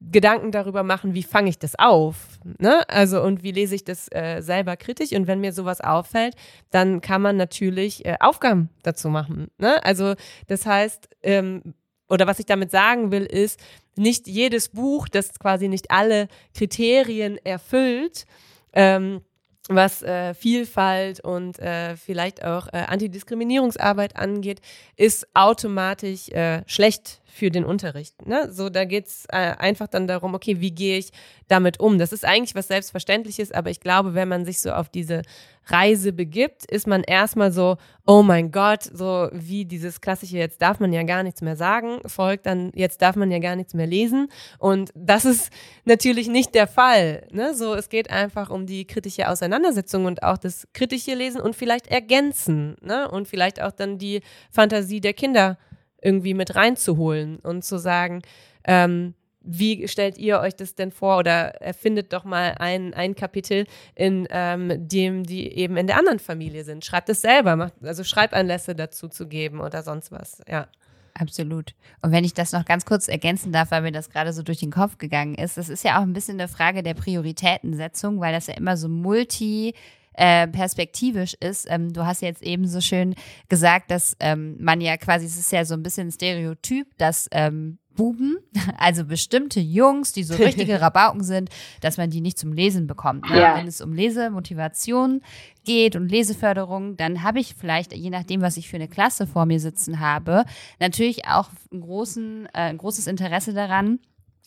Gedanken darüber machen, wie fange ich das auf, ne? Also und wie lese ich das äh, selber kritisch und wenn mir sowas auffällt, dann kann man natürlich äh, Aufgaben dazu machen, ne? Also das heißt, ähm, oder was ich damit sagen will, ist, nicht jedes Buch, das quasi nicht alle Kriterien erfüllt, ähm, was äh, Vielfalt und äh, vielleicht auch äh, Antidiskriminierungsarbeit angeht, ist automatisch äh, schlecht für den Unterricht. Ne? So, da geht's äh, einfach dann darum, okay, wie gehe ich damit um? Das ist eigentlich was Selbstverständliches, aber ich glaube, wenn man sich so auf diese Reise begibt, ist man erstmal so, oh mein Gott, so wie dieses klassische, jetzt darf man ja gar nichts mehr sagen, folgt dann, jetzt darf man ja gar nichts mehr lesen. Und das ist natürlich nicht der Fall. Ne? So, es geht einfach um die kritische Auseinandersetzung und auch das kritische Lesen und vielleicht ergänzen. Ne? Und vielleicht auch dann die Fantasie der Kinder irgendwie mit reinzuholen und zu sagen, ähm, wie stellt ihr euch das denn vor oder erfindet doch mal ein, ein Kapitel, in ähm, dem die eben in der anderen Familie sind. Schreibt es selber, macht, also Schreibanlässe dazu zu geben oder sonst was, ja. Absolut. Und wenn ich das noch ganz kurz ergänzen darf, weil mir das gerade so durch den Kopf gegangen ist, das ist ja auch ein bisschen eine Frage der Prioritätensetzung, weil das ja immer so multi äh, perspektivisch ist. Ähm, du hast jetzt eben so schön gesagt, dass ähm, man ja quasi, es ist ja so ein bisschen ein Stereotyp, dass ähm, Buben, also bestimmte Jungs, die so richtige Rabauken sind, dass man die nicht zum Lesen bekommt. Ne? Ja. Wenn es um Lesemotivation geht und Leseförderung, dann habe ich vielleicht, je nachdem, was ich für eine Klasse vor mir sitzen habe, natürlich auch einen großen, äh, ein großes Interesse daran,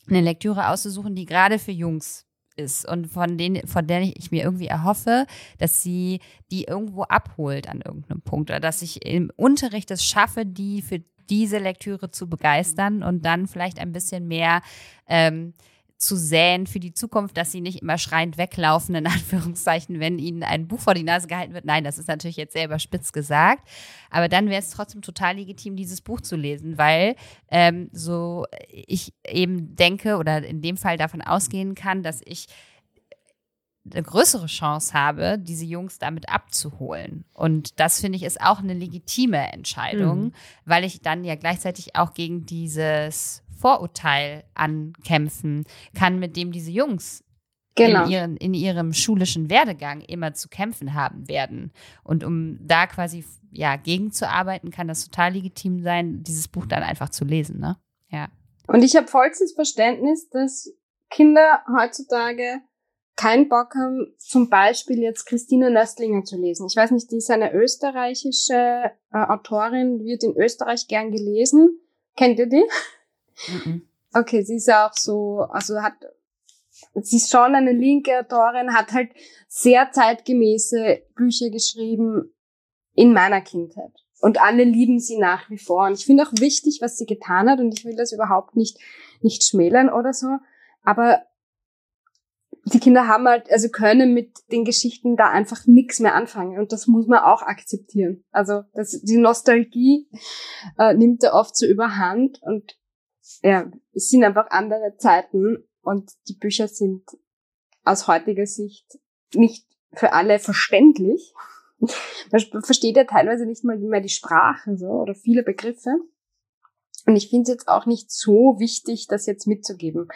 eine Lektüre auszusuchen, die gerade für Jungs ist und von denen, von der ich mir irgendwie erhoffe, dass sie die irgendwo abholt an irgendeinem Punkt oder dass ich im Unterricht es schaffe, die für diese Lektüre zu begeistern und dann vielleicht ein bisschen mehr ähm, zu säen für die Zukunft, dass sie nicht immer schreiend weglaufen, in Anführungszeichen, wenn ihnen ein Buch vor die Nase gehalten wird. Nein, das ist natürlich jetzt sehr überspitzt gesagt. Aber dann wäre es trotzdem total legitim, dieses Buch zu lesen, weil ähm, so ich eben denke oder in dem Fall davon ausgehen kann, dass ich eine größere Chance habe, diese Jungs damit abzuholen. Und das finde ich ist auch eine legitime Entscheidung, Mhm. weil ich dann ja gleichzeitig auch gegen dieses Vorurteil ankämpfen kann, mit dem diese Jungs Genau. in, ihren, in ihrem schulischen Werdegang immer zu kämpfen haben werden. Und um da quasi ja gegenzuarbeiten, kann das total legitim sein, dieses Buch dann einfach zu lesen. Ne? Ja. Und ich habe vollstes Verständnis, dass Kinder heutzutage keinen Bock haben, zum Beispiel jetzt Christine Nöstlinger zu lesen. Ich weiß nicht, die ist eine österreichische äh, Autorin, wird in Österreich gern gelesen. Kennt ihr die? Mhm. Okay, sie ist ja auch so, also hat, sie ist schon eine linke Autorin, hat halt sehr zeitgemäße Bücher geschrieben in meiner Kindheit. Und alle lieben sie nach wie vor. Und ich finde auch wichtig, was sie getan hat. Und ich will das überhaupt nicht, nicht schmälern oder so. Aber die Kinder haben halt, also können mit den Geschichten da einfach nichts mehr anfangen. Und das muss man auch akzeptieren. Also das, die Nostalgie äh, nimmt da oft so überhand. Und ja, es sind einfach andere Zeiten. Und die Bücher sind aus heutiger Sicht nicht für alle verständlich. Man versteht ja teilweise nicht mal mehr die Sprache so oder viele Begriffe. Und ich finde es jetzt auch nicht so wichtig, das jetzt mitzugeben,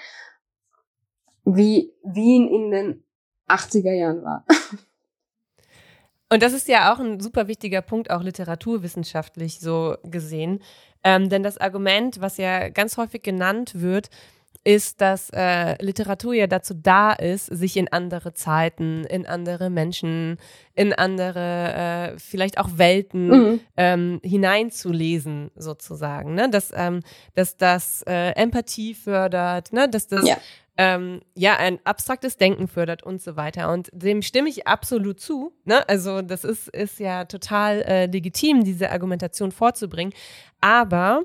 wie Wien in den 80er Jahren war. Und das ist ja auch ein super wichtiger Punkt, auch literaturwissenschaftlich so gesehen. Ähm, denn das Argument, was ja ganz häufig genannt wird, ist, dass äh, Literatur ja dazu da ist, sich in andere Zeiten, in andere Menschen, in andere, äh, vielleicht auch Welten Mhm. ähm, hineinzulesen, sozusagen. Ne? Dass, ähm, dass das äh, Empathie fördert, ne? dass das Ja. Ähm, ja ein abstraktes Denken fördert und so weiter. Und dem stimme ich absolut zu. Ne? Also das ist, ist ja total äh, legitim, diese Argumentation vorzubringen. Aber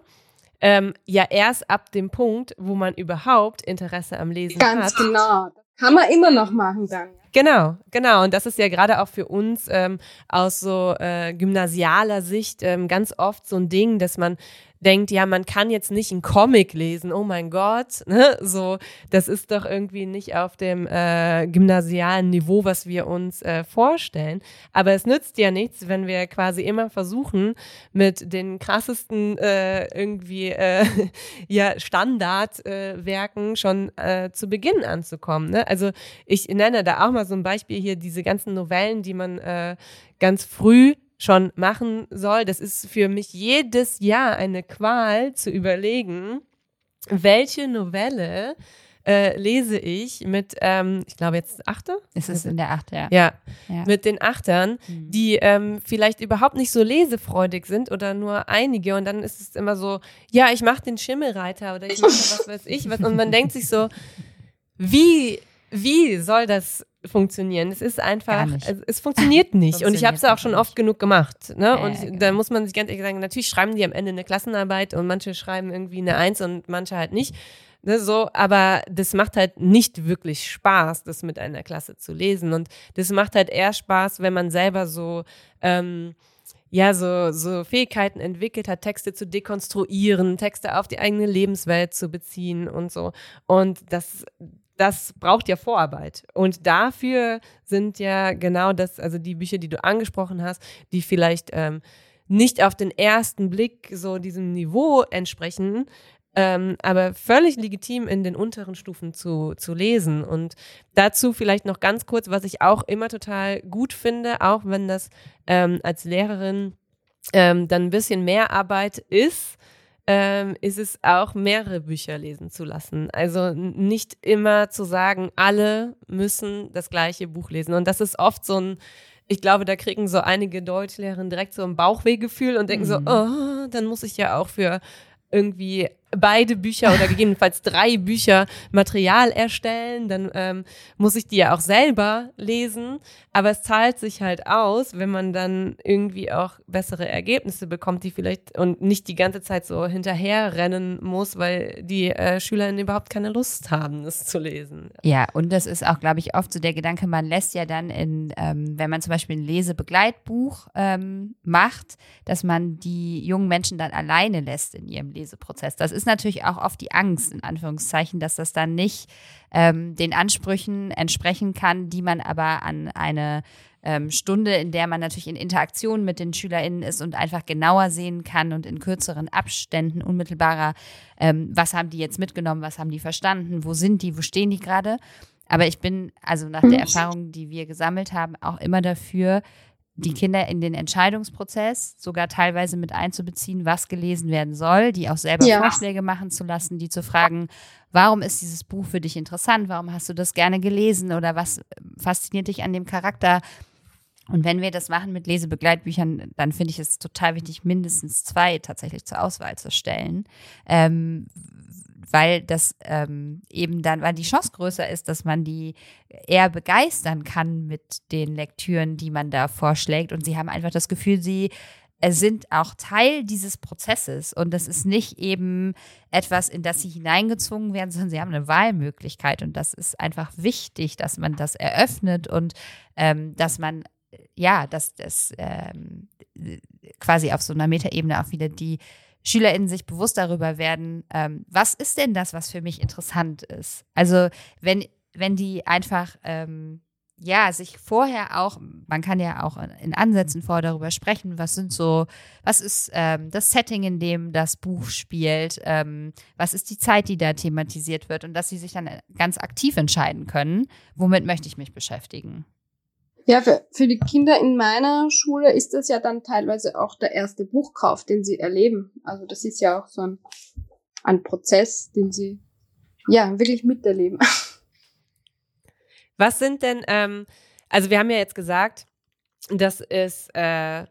ähm, ja erst ab dem Punkt, wo man überhaupt Interesse am Lesen Ganz hat. genau. Kann man immer noch machen dann. Genau, genau. Und das ist ja gerade auch für uns ähm, aus so äh, gymnasialer Sicht ähm, ganz oft so ein Ding, dass man denkt, ja, man kann jetzt nicht einen Comic lesen, oh mein Gott, ne? so, das ist doch irgendwie nicht auf dem äh, gymnasialen Niveau, was wir uns äh, vorstellen. Aber es nützt ja nichts, wenn wir quasi immer versuchen, mit den krassesten äh, irgendwie äh, ja Standardwerken äh, schon äh, zu Beginn anzukommen. Ne? Also ich nenne da auch mal so ein Beispiel hier diese ganzen Novellen, die man äh, ganz früh schon machen soll. Das ist für mich jedes Jahr eine Qual zu überlegen, welche Novelle äh, lese ich mit, ähm, ich glaube jetzt achte? Ist es in der Acht, ja. Ja, Ja. mit den Achtern, Mhm. die ähm, vielleicht überhaupt nicht so lesefreudig sind oder nur einige und dann ist es immer so, ja, ich mache den Schimmelreiter oder ich mache was weiß ich was und man denkt sich so, wie, wie soll das funktionieren? Es ist einfach, nicht. es, funktioniert nicht und ich habe es auch schon Funktioniert oft genug gemacht. Ne? Ja, und genau. da muss man sich ganz ehrlich sagen, natürlich schreiben die am Ende eine Klassenarbeit und manche schreiben irgendwie eine Eins und manche halt nicht. Ne, so, aber das macht halt nicht wirklich Spaß, das mit einer Klasse zu lesen. Und das macht halt eher Spaß, wenn man selber so ähm, ja, so, so Fähigkeiten entwickelt hat, Texte zu dekonstruieren, Texte auf die eigene Lebenswelt zu beziehen und so. Und das, das braucht ja Vorarbeit. Und dafür sind ja genau das, also die Bücher, die du angesprochen hast, die vielleicht ähm, nicht auf den ersten Blick so diesem Niveau entsprechen, ähm, aber völlig legitim in den unteren Stufen zu, zu lesen. Und dazu vielleicht noch ganz kurz, was ich auch immer total gut finde, auch wenn das ähm, als Lehrerin ähm, dann ein bisschen mehr Arbeit ist, ähm, ist es auch mehrere Bücher lesen zu lassen. Also nicht immer zu sagen, alle müssen das gleiche Buch lesen. Und das ist oft so ein ich glaube, da kriegen so einige Deutschlehrerinnen direkt so ein Bauchwehgefühl und denken mhm. so, oh, dann muss ich ja auch für irgendwie beide Bücher oder gegebenenfalls drei Bücher Material erstellen, dann ähm, muss ich die ja auch selber lesen. Aber es zahlt sich halt aus, wenn man dann irgendwie auch bessere Ergebnisse bekommt, die vielleicht und nicht die ganze Zeit so hinterherrennen muss, weil die äh, SchülerInnen überhaupt keine Lust haben, das zu lesen. Ja, und das ist auch, glaube ich, oft so der Gedanke, man lässt ja dann in, ähm, wenn man zum Beispiel ein Lesebegleitbuch ähm, macht, dass man die jungen Menschen dann alleine lässt in ihrem Leseprozess. Das ist ist natürlich auch oft die Angst, in Anführungszeichen, dass das dann nicht ähm, den Ansprüchen entsprechen kann, die man aber an eine ähm, Stunde, in der man natürlich in Interaktion mit den SchülerInnen ist und einfach genauer sehen kann und in kürzeren Abständen unmittelbarer, ähm, was haben die jetzt mitgenommen, was haben die verstanden, wo sind die, wo stehen die gerade. Aber ich bin also nach der Erfahrung, die wir gesammelt haben, auch immer dafür, die Kinder in den Entscheidungsprozess sogar teilweise mit einzubeziehen, was gelesen werden soll, die auch selber ja. Vorschläge machen zu lassen, die zu fragen, warum ist dieses Buch für dich interessant, warum hast du das gerne gelesen oder was fasziniert dich an dem Charakter. Und wenn wir das machen mit Lesebegleitbüchern, dann finde ich es total wichtig, mindestens zwei tatsächlich zur Auswahl zu stellen, ähm, weil das ähm, eben dann, weil die Chance größer ist, dass man die eher begeistern kann mit den Lektüren, die man da vorschlägt. Und sie haben einfach das Gefühl, sie äh, sind auch Teil dieses Prozesses und das ist nicht eben etwas, in das sie hineingezwungen werden, sondern sie haben eine Wahlmöglichkeit und das ist einfach wichtig, dass man das eröffnet und ähm, dass man ja, dass das ähm, quasi auf so einer Metaebene auch wieder die SchülerInnen sich bewusst darüber werden, ähm, was ist denn das, was für mich interessant ist? Also wenn, wenn die einfach ähm, ja, sich vorher auch, man kann ja auch in Ansätzen vorher darüber sprechen, was sind so, was ist ähm, das Setting, in dem das Buch spielt, ähm, was ist die Zeit, die da thematisiert wird und dass sie sich dann ganz aktiv entscheiden können, womit möchte ich mich beschäftigen. Ja, für, für die Kinder in meiner Schule ist das ja dann teilweise auch der erste Buchkauf, den sie erleben. Also das ist ja auch so ein, ein Prozess, den sie ja wirklich miterleben. Was sind denn, ähm, also wir haben ja jetzt gesagt, dass es äh,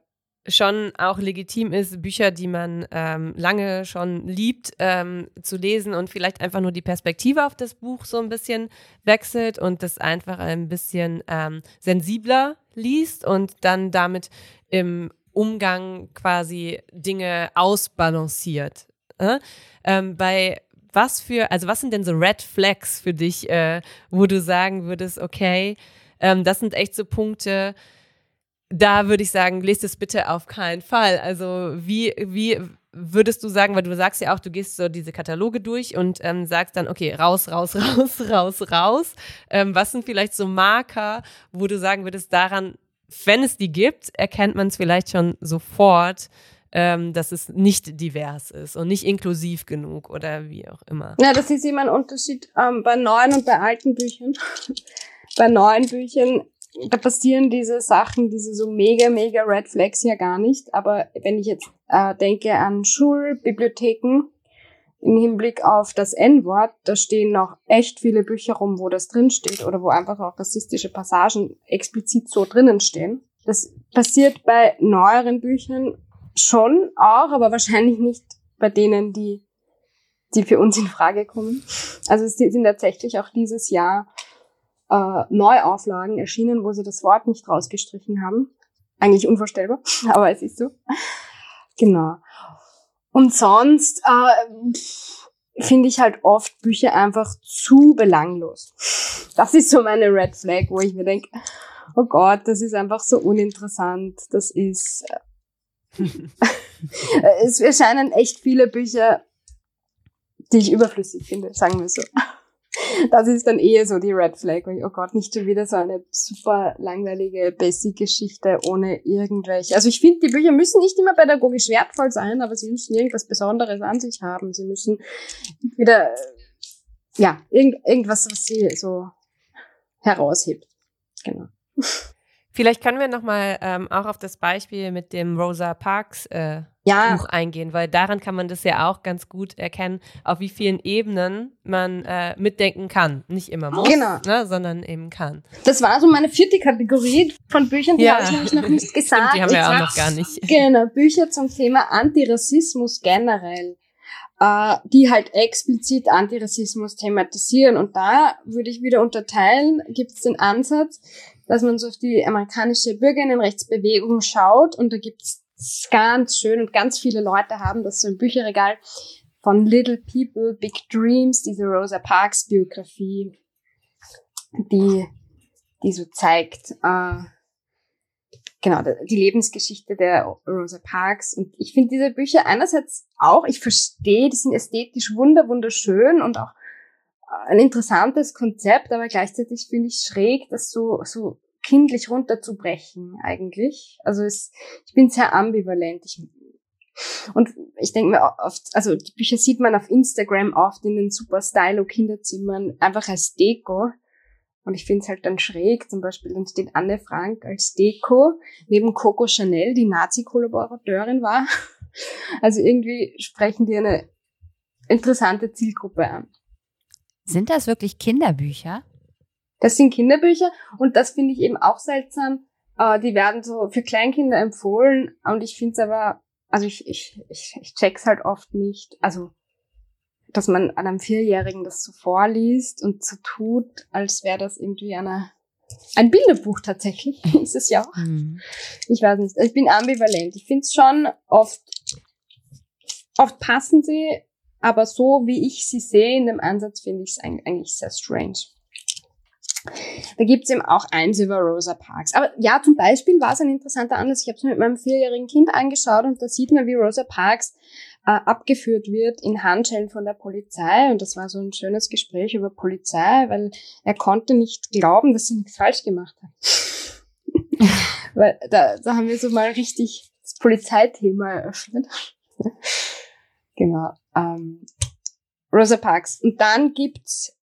schon auch legitim ist, Bücher, die man ähm, lange schon liebt, ähm, zu lesen und vielleicht einfach nur die Perspektive auf das Buch so ein bisschen wechselt und das einfach ein bisschen ähm, sensibler liest und dann damit im Umgang quasi Dinge ausbalanciert. Äh? Bei was für, also was sind denn so Red Flags für dich, äh, wo du sagen würdest, okay, ähm, das sind echt so Punkte, da würde ich sagen, lest es bitte auf keinen Fall. Also wie, wie würdest du sagen, weil du sagst ja auch, du gehst so diese Kataloge durch und ähm, sagst dann, okay, raus, raus, raus, raus, raus. Ähm, was sind vielleicht so Marker, wo du sagen würdest, daran, wenn es die gibt, erkennt man es vielleicht schon sofort, ähm, dass es nicht divers ist und nicht inklusiv genug oder wie auch immer. Ja, das ist immer ein Unterschied ähm, bei neuen und bei alten Büchern. bei neuen Büchern da passieren diese Sachen, diese so mega, mega Red Flags ja gar nicht. Aber wenn ich jetzt äh, denke an Schulbibliotheken im Hinblick auf das N-Wort, da stehen noch echt viele Bücher rum, wo das drin steht oder wo einfach auch rassistische Passagen explizit so drinnen stehen. Das passiert bei neueren Büchern schon auch, aber wahrscheinlich nicht bei denen, die die für uns in Frage kommen. Also es sind tatsächlich auch dieses Jahr äh, Neuauflagen erschienen, wo sie das Wort nicht rausgestrichen haben. Eigentlich unvorstellbar, aber es ist so. Genau. Und sonst äh, finde ich halt oft Bücher einfach zu belanglos. Das ist so meine Red Flag, wo ich mir denke, oh Gott, das ist einfach so uninteressant. Das ist, äh, es erscheinen echt viele Bücher, die ich überflüssig finde, sagen wir so. Das ist dann eher so die Red Flag, oh Gott, nicht schon wieder so eine super langweilige Basic-Geschichte ohne irgendwelche. Also ich finde, die Bücher müssen nicht immer pädagogisch wertvoll sein, aber sie müssen irgendwas Besonderes an sich haben. Sie müssen wieder, ja, irgend, irgendwas, was sie so heraushebt. Genau. Vielleicht können wir nochmal ähm, auch auf das Beispiel mit dem Rosa Parks äh, Ja, Buch eingehen, weil daran kann man das ja auch ganz gut erkennen, auf wie vielen Ebenen man äh, mitdenken kann. Nicht immer muss, Genau. ne, sondern eben kann. das war so meine vierte Kategorie von Büchern, die habe ich nämlich noch nicht gesagt. Stimmt, die haben wir Ich auch noch gar nicht. Genau, Bücher zum Thema Antirassismus generell, äh, die halt explizit Antirassismus thematisieren. Und da würde ich wieder unterteilen, gibt es den Ansatz, dass man so auf die amerikanische Bürgerinnenrechtsbewegung schaut und da gibt es ganz schön und ganz viele Leute haben das so im Bücherregal von Little People, Big Dreams, diese Rosa Parks Biografie, die, die so zeigt, äh, genau, die Lebensgeschichte der Rosa Parks. Und ich finde diese Bücher einerseits auch, ich verstehe, die sind ästhetisch wunder, wunderschön und auch ein interessantes Konzept, aber gleichzeitig finde ich schräg, das so, so kindlich runterzubrechen eigentlich. Also es, ich bin sehr ambivalent. Ich, und ich denke mir oft, also die Bücher sieht man auf Instagram oft in den super stylo Kinderzimmern einfach als Deko. Und ich finde es halt dann schräg, zum Beispiel dann steht Anne Frank als Deko neben Coco Chanel, die Nazi-Kollaborateurin war. Also irgendwie sprechen die eine interessante Zielgruppe an. Sind das wirklich Kinderbücher? Das sind Kinderbücher und das finde ich eben auch seltsam. Äh, die werden so für Kleinkinder empfohlen und ich finde es aber, also ich, ich, ich, ich check's halt oft nicht. Also, dass man einem Vierjährigen das so vorliest und so tut, als wäre das irgendwie eine, ein Bilderbuch tatsächlich. ist es ja auch. Hm. Ich weiß nicht. Ich bin ambivalent. Ich finde es schon oft, oft passen sie, aber so wie ich sie sehe in dem Ansatz, finde ich es eigentlich sehr strange. Da gibt's eben auch eins über Rosa Parks. Aber ja, zum Beispiel war es ein interessanter Anlass. Ich habe es mit meinem vierjährigen Kind angeschaut und da sieht man, wie Rosa Parks äh, abgeführt wird in Handschellen von der Polizei. Und das war so ein schönes Gespräch über Polizei, weil er konnte nicht glauben, dass sie nichts falsch gemacht hat. weil da, da haben wir so mal richtig das Polizeithema eröffnet. genau. Ähm, Rosa Parks. Und dann gibt's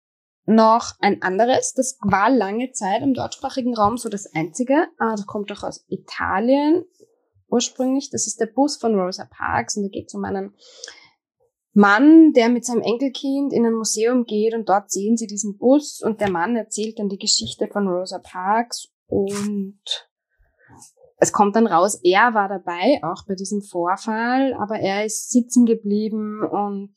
noch ein anderes, das war lange Zeit im deutschsprachigen Raum so das einzige. Äh, das kommt auch aus Italien ursprünglich. Das ist der Bus von Rosa Parks und da geht es um einen Mann, der mit seinem Enkelkind in ein Museum geht und dort sehen sie diesen Bus und der Mann erzählt dann die Geschichte von Rosa Parks und es kommt dann raus, er war dabei, auch bei diesem Vorfall, aber er ist sitzen geblieben und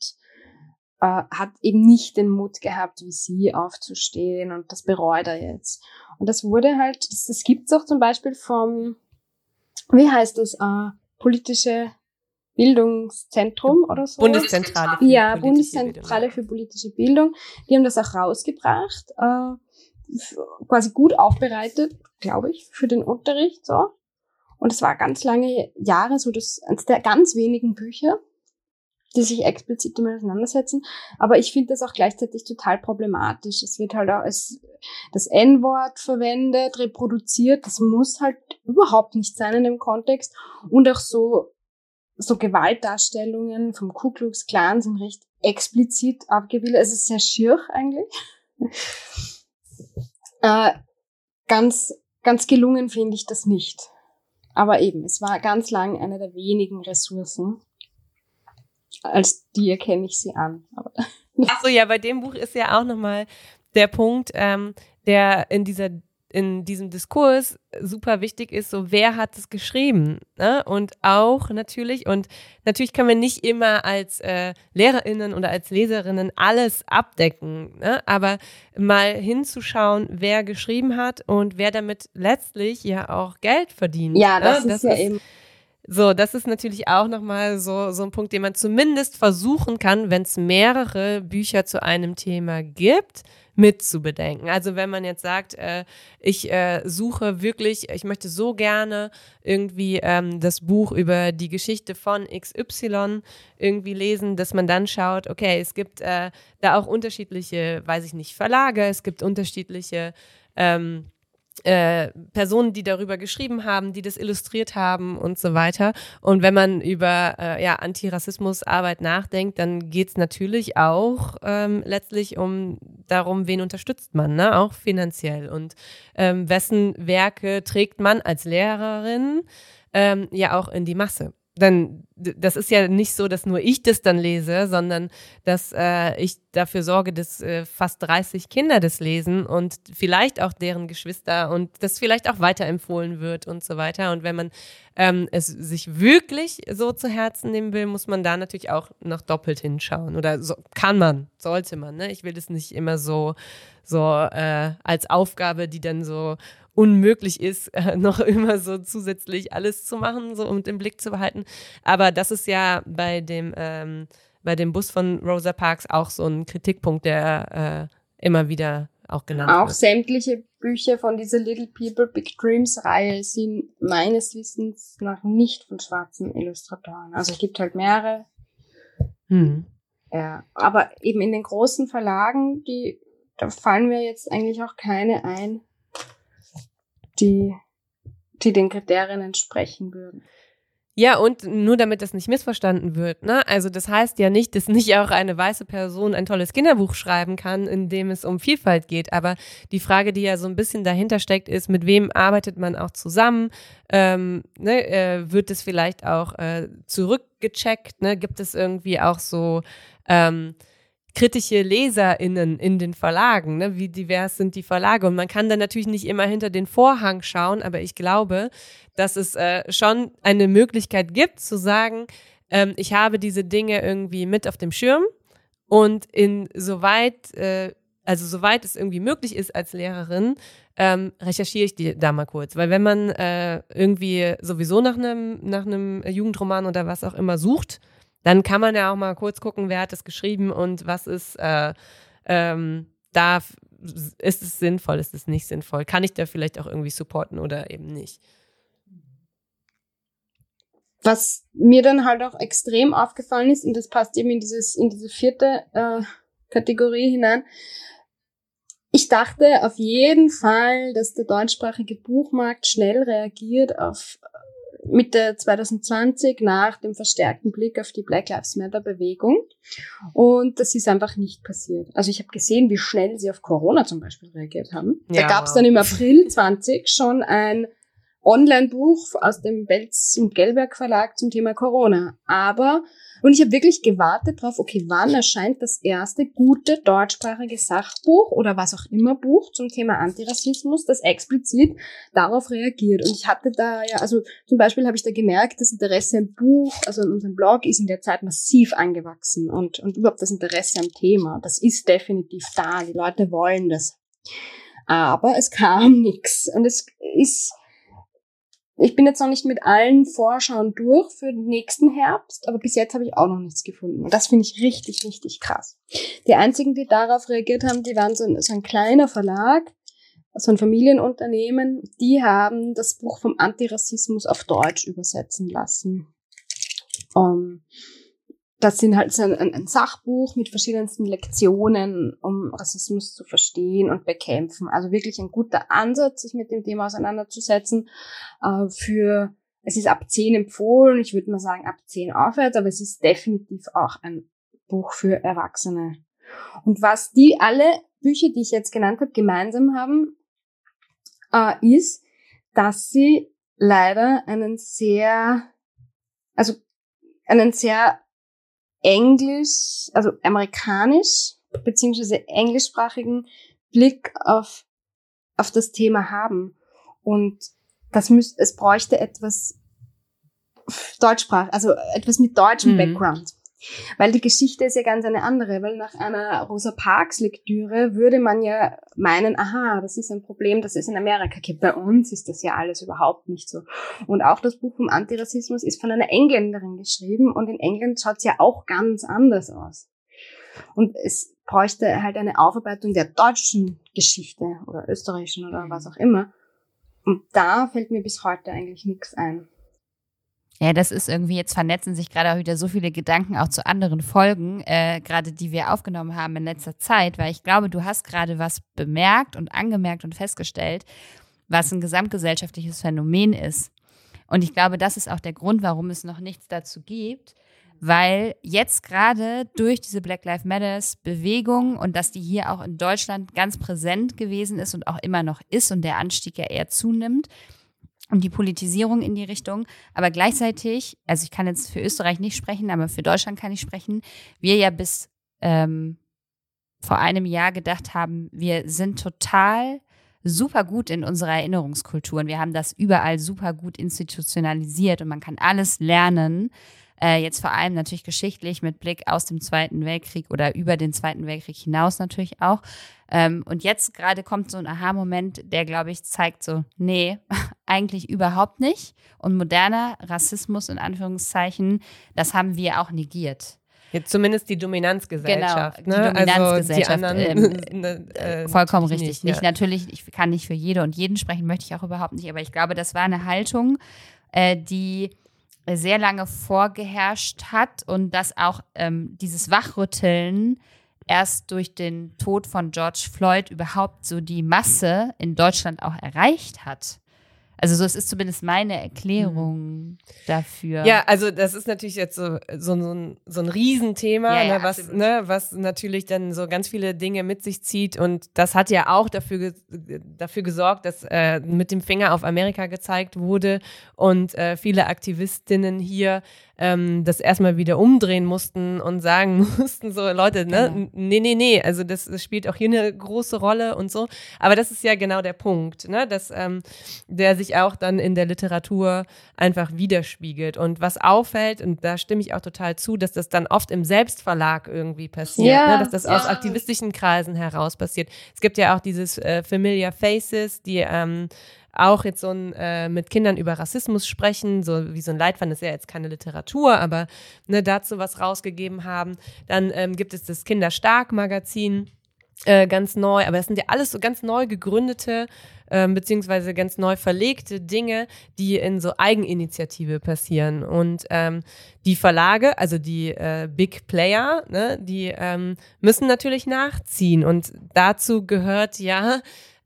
äh, hat eben nicht den Mut gehabt, wie sie aufzustehen und das bereut er jetzt. Und das wurde halt, das, das gibt's auch zum Beispiel vom, wie heißt das, äh, politische Bildungszentrum oder so? Bundeszentrale. für Ja, Bundeszentrale Bildung. für politische Bildung. Die haben das auch rausgebracht, äh, quasi gut aufbereitet, glaube ich, für den Unterricht so. Und es war ganz lange Jahre so das eines der ganz wenigen Bücher, die sich explizit damit auseinandersetzen. Aber ich finde das auch gleichzeitig total problematisch. Es wird halt auch als das N-Wort verwendet, reproduziert. Das muss halt überhaupt nicht sein in dem Kontext. Und auch so, so Gewaltdarstellungen vom Ku Klux Klan sind recht explizit abgebildet. Es ist sehr schier eigentlich. äh, ganz, ganz gelungen finde ich das nicht. Aber eben, es war ganz lang eine der wenigen Ressourcen. Als die erkenne ich sie an. Aber Ach so, ja, bei dem Buch ist ja auch nochmal der Punkt, ähm, der in dieser in diesem Diskurs super wichtig ist, so wer hat es geschrieben, ne? Und auch natürlich und natürlich können wir nicht immer als äh, Lehrerinnen oder als Leserinnen alles abdecken, ne? Aber mal hinzuschauen, wer geschrieben hat und wer damit letztlich ja auch Geld verdient. ja, ne? das, ist ja eben. So, das ist natürlich auch nochmal so, so ein Punkt, den man zumindest versuchen kann, wenn es mehrere Bücher zu einem Thema gibt, mit zu bedenken. Also wenn man jetzt sagt, äh, ich äh, suche wirklich, ich möchte so gerne irgendwie ähm, das Buch über die Geschichte von XY irgendwie lesen, dass man dann schaut, okay, es gibt äh, da auch unterschiedliche, weiß ich nicht, Verlage, es gibt unterschiedliche ähm, äh, Personen, die darüber geschrieben haben, die das illustriert haben und so weiter. Und wenn man über äh, ja, Antirassismusarbeit nachdenkt, dann geht es natürlich auch ähm, letztlich um darum, wen unterstützt man, ne? auch finanziell. Und ähm, wessen Werke trägt man als Lehrerin ähm, ja auch in die Masse dann, das ist ja nicht so, dass nur ich das dann lese, sondern dass äh, ich dafür sorge, dass äh, fast 30 Kinder das lesen und vielleicht auch deren Geschwister und das vielleicht auch weiterempfohlen wird und so weiter. Und wenn man ähm, es sich wirklich so zu Herzen nehmen will, muss man da natürlich auch noch doppelt hinschauen. Oder so, kann man, sollte man. Ne? Ich will das nicht immer so, so äh, als Aufgabe, die dann so unmöglich ist, äh, noch immer so zusätzlich alles zu machen, so um den Blick zu behalten. Aber das ist ja bei dem, ähm, bei dem Bus von Rosa Parks auch so ein Kritikpunkt, der äh, immer wieder auch genannt auch wird. Auch sämtliche Bücher von dieser Little People Big Dreams Reihe sind meines Wissens nach nicht von schwarzen Illustratoren. Also es gibt halt mehrere. Hm. Ja, aber eben in den großen Verlagen, die, da fallen mir jetzt eigentlich auch keine ein, die, die den Kriterien entsprechen würden. Ja, und nur damit das nicht missverstanden wird, ne? Also das heißt ja nicht, dass nicht auch eine weiße Person ein tolles Kinderbuch schreiben kann, in dem es um Vielfalt geht. Aber die Frage, die ja so ein bisschen dahinter steckt, ist, mit wem arbeitet man auch zusammen? Ähm, ne, äh, wird es vielleicht auch äh, zurückgecheckt? Ne? Gibt es irgendwie auch so ähm, kritische LeserInnen in den Verlagen, ne? wie divers sind die Verlage. Und man kann dann natürlich nicht immer hinter den Vorhang schauen, aber ich glaube, dass es äh, schon eine Möglichkeit gibt zu sagen, ähm, ich habe diese Dinge irgendwie mit auf dem Schirm und insoweit, äh, also soweit es irgendwie möglich ist als Lehrerin, ähm, recherchiere ich die da mal kurz. Weil wenn man äh, irgendwie sowieso nach einem nach einem Jugendroman oder was auch immer sucht, dann kann man ja auch mal kurz gucken, wer hat es geschrieben und was ist äh, ähm, da, ist es sinnvoll, ist es nicht sinnvoll, kann ich da vielleicht auch irgendwie supporten oder eben nicht. Was mir dann halt auch extrem aufgefallen ist, und das passt eben in dieses, in diese vierte äh, Kategorie hinein, ich dachte auf jeden Fall, dass der deutschsprachige Buchmarkt schnell reagiert auf Mitte 2020 nach dem verstärkten Blick auf die Black Lives Matter Bewegung. Und das ist einfach nicht passiert. Also ich habe gesehen, wie schnell sie auf Corona zum Beispiel reagiert haben. Ja. Da gab es dann im April 20 schon ein Online-Buch aus dem Belz und Gelberg Verlag zum Thema Corona. Aber, und ich habe wirklich gewartet drauf, okay, wann erscheint das erste gute deutschsprachige Sachbuch oder was auch immer Buch zum Thema Antirassismus, das explizit darauf reagiert. Und ich hatte da ja, also zum Beispiel habe ich da gemerkt, das Interesse am Buch, also an unserem Blog ist in der Zeit massiv angewachsen und, und überhaupt das Interesse am Thema, das ist definitiv da. Die Leute wollen das. Aber es kam nichts. Und es ist, ich bin jetzt noch nicht mit allen Vorschauen durch für den nächsten Herbst, aber bis jetzt habe ich auch noch nichts gefunden. Und das finde ich richtig, richtig krass. Die einzigen, die darauf reagiert haben, die waren so ein, so ein kleiner Verlag, so ein Familienunternehmen, die haben das Buch vom Antirassismus auf Deutsch übersetzen lassen. Um, das sind halt so ein, ein, Sachbuch mit verschiedensten Lektionen, um Rassismus zu verstehen und bekämpfen. Also wirklich ein guter Ansatz, sich mit dem Thema auseinanderzusetzen. Äh, für es ist ab 10 empfohlen, ich würde mal sagen ab 10 aufwärts, aber es ist definitiv auch ein Buch für Erwachsene. Und was die alle Bücher, die ich jetzt genannt habe, gemeinsam haben, äh, ist, dass sie leider einen sehr, also einen sehr englisch, also amerikanisch, beziehungsweise englischsprachigen Blick auf, auf das Thema haben. Und das müsste, es bräuchte etwas Deutschsprach, also etwas mit deutschem mhm. Background. Weil die Geschichte ist ja ganz eine andere, weil nach einer Rosa Parks Lektüre würde man ja meinen, aha, das ist ein Problem, das es in Amerika gibt. Bei uns ist das ja alles überhaupt nicht so. Und auch das Buch vom Antirassismus ist von einer Engländerin geschrieben und in England schaut es ja auch ganz anders aus. Und es bräuchte halt eine Aufarbeitung der deutschen Geschichte oder österreichischen oder was auch immer. Und da fällt mir bis heute eigentlich nichts ein. Ja, das ist irgendwie, jetzt vernetzen sich gerade auch wieder so viele Gedanken auch zu anderen Folgen, äh, gerade die wir aufgenommen haben in letzter Zeit, weil ich glaube, du hast gerade was bemerkt und angemerkt und festgestellt, was ein gesamtgesellschaftliches Phänomen ist. Und ich glaube, das ist auch der Grund, warum es noch nichts dazu gibt, weil jetzt gerade durch diese Black Lives Matters Bewegung und dass die hier auch in Deutschland ganz präsent gewesen ist und auch immer noch ist und der Anstieg ja eher zunimmt, und die Politisierung in die Richtung. Aber gleichzeitig, also ich kann jetzt für Österreich nicht sprechen, aber für Deutschland kann ich sprechen, wir ja bis ähm, vor einem Jahr gedacht haben, wir sind total super gut in unserer Erinnerungskultur und wir haben das überall super gut institutionalisiert und man kann alles lernen. Äh, jetzt vor allem natürlich geschichtlich mit Blick aus dem Zweiten Weltkrieg oder über den Zweiten Weltkrieg hinaus natürlich auch. Ähm, und jetzt gerade kommt so ein Aha-Moment, der, glaube ich, zeigt so, nee, eigentlich überhaupt nicht. Und moderner Rassismus in Anführungszeichen, das haben wir auch negiert. Jetzt zumindest die Dominanzgesellschaft. Genau, die ne? Dominanzgesellschaft. Also die anderen, ähm, ne, äh, vollkommen richtig. Nicht, nicht ja. natürlich, ich kann nicht für jede und jeden sprechen, möchte ich auch überhaupt nicht. Aber ich glaube, das war eine Haltung, äh, die sehr lange vorgeherrscht hat und dass auch ähm, dieses Wachrütteln erst durch den Tod von George Floyd überhaupt so die Masse in Deutschland auch erreicht hat. Also so, es ist zumindest meine Erklärung mhm. dafür. Ja, also das ist natürlich jetzt so, so, so, ein, so ein Riesenthema, ja, ne, was, ne, was natürlich dann so ganz viele Dinge mit sich zieht. Und das hat ja auch dafür, dafür gesorgt, dass äh, mit dem Finger auf Amerika gezeigt wurde und äh, viele Aktivistinnen hier ähm, das erstmal wieder umdrehen mussten und sagen mussten, so Leute, ne, genau. nee, nee, nee, also das, das, spielt auch hier eine große Rolle und so. Aber das ist ja genau der Punkt, ne, dass ähm, der sich auch dann in der Literatur einfach widerspiegelt. Und was auffällt, und da stimme ich auch total zu, dass das dann oft im Selbstverlag irgendwie passiert, ja, ne, dass das ja. aus aktivistischen Kreisen heraus passiert. Es gibt ja auch dieses äh, Familiar Faces, die ähm, auch jetzt so ein äh, mit Kindern über Rassismus sprechen, so wie so ein Leitfaden, das ist ja jetzt keine Literatur, aber ne, dazu was rausgegeben haben. Dann ähm, gibt es das Kinderstark-Magazin. Äh, ganz neu, aber das sind ja alles so ganz neu gegründete ähm, beziehungsweise ganz neu verlegte Dinge, die in so Eigeninitiative passieren. Und ähm, die Verlage, also die äh, Big Player, ne, die ähm, müssen natürlich nachziehen. Und dazu gehört ja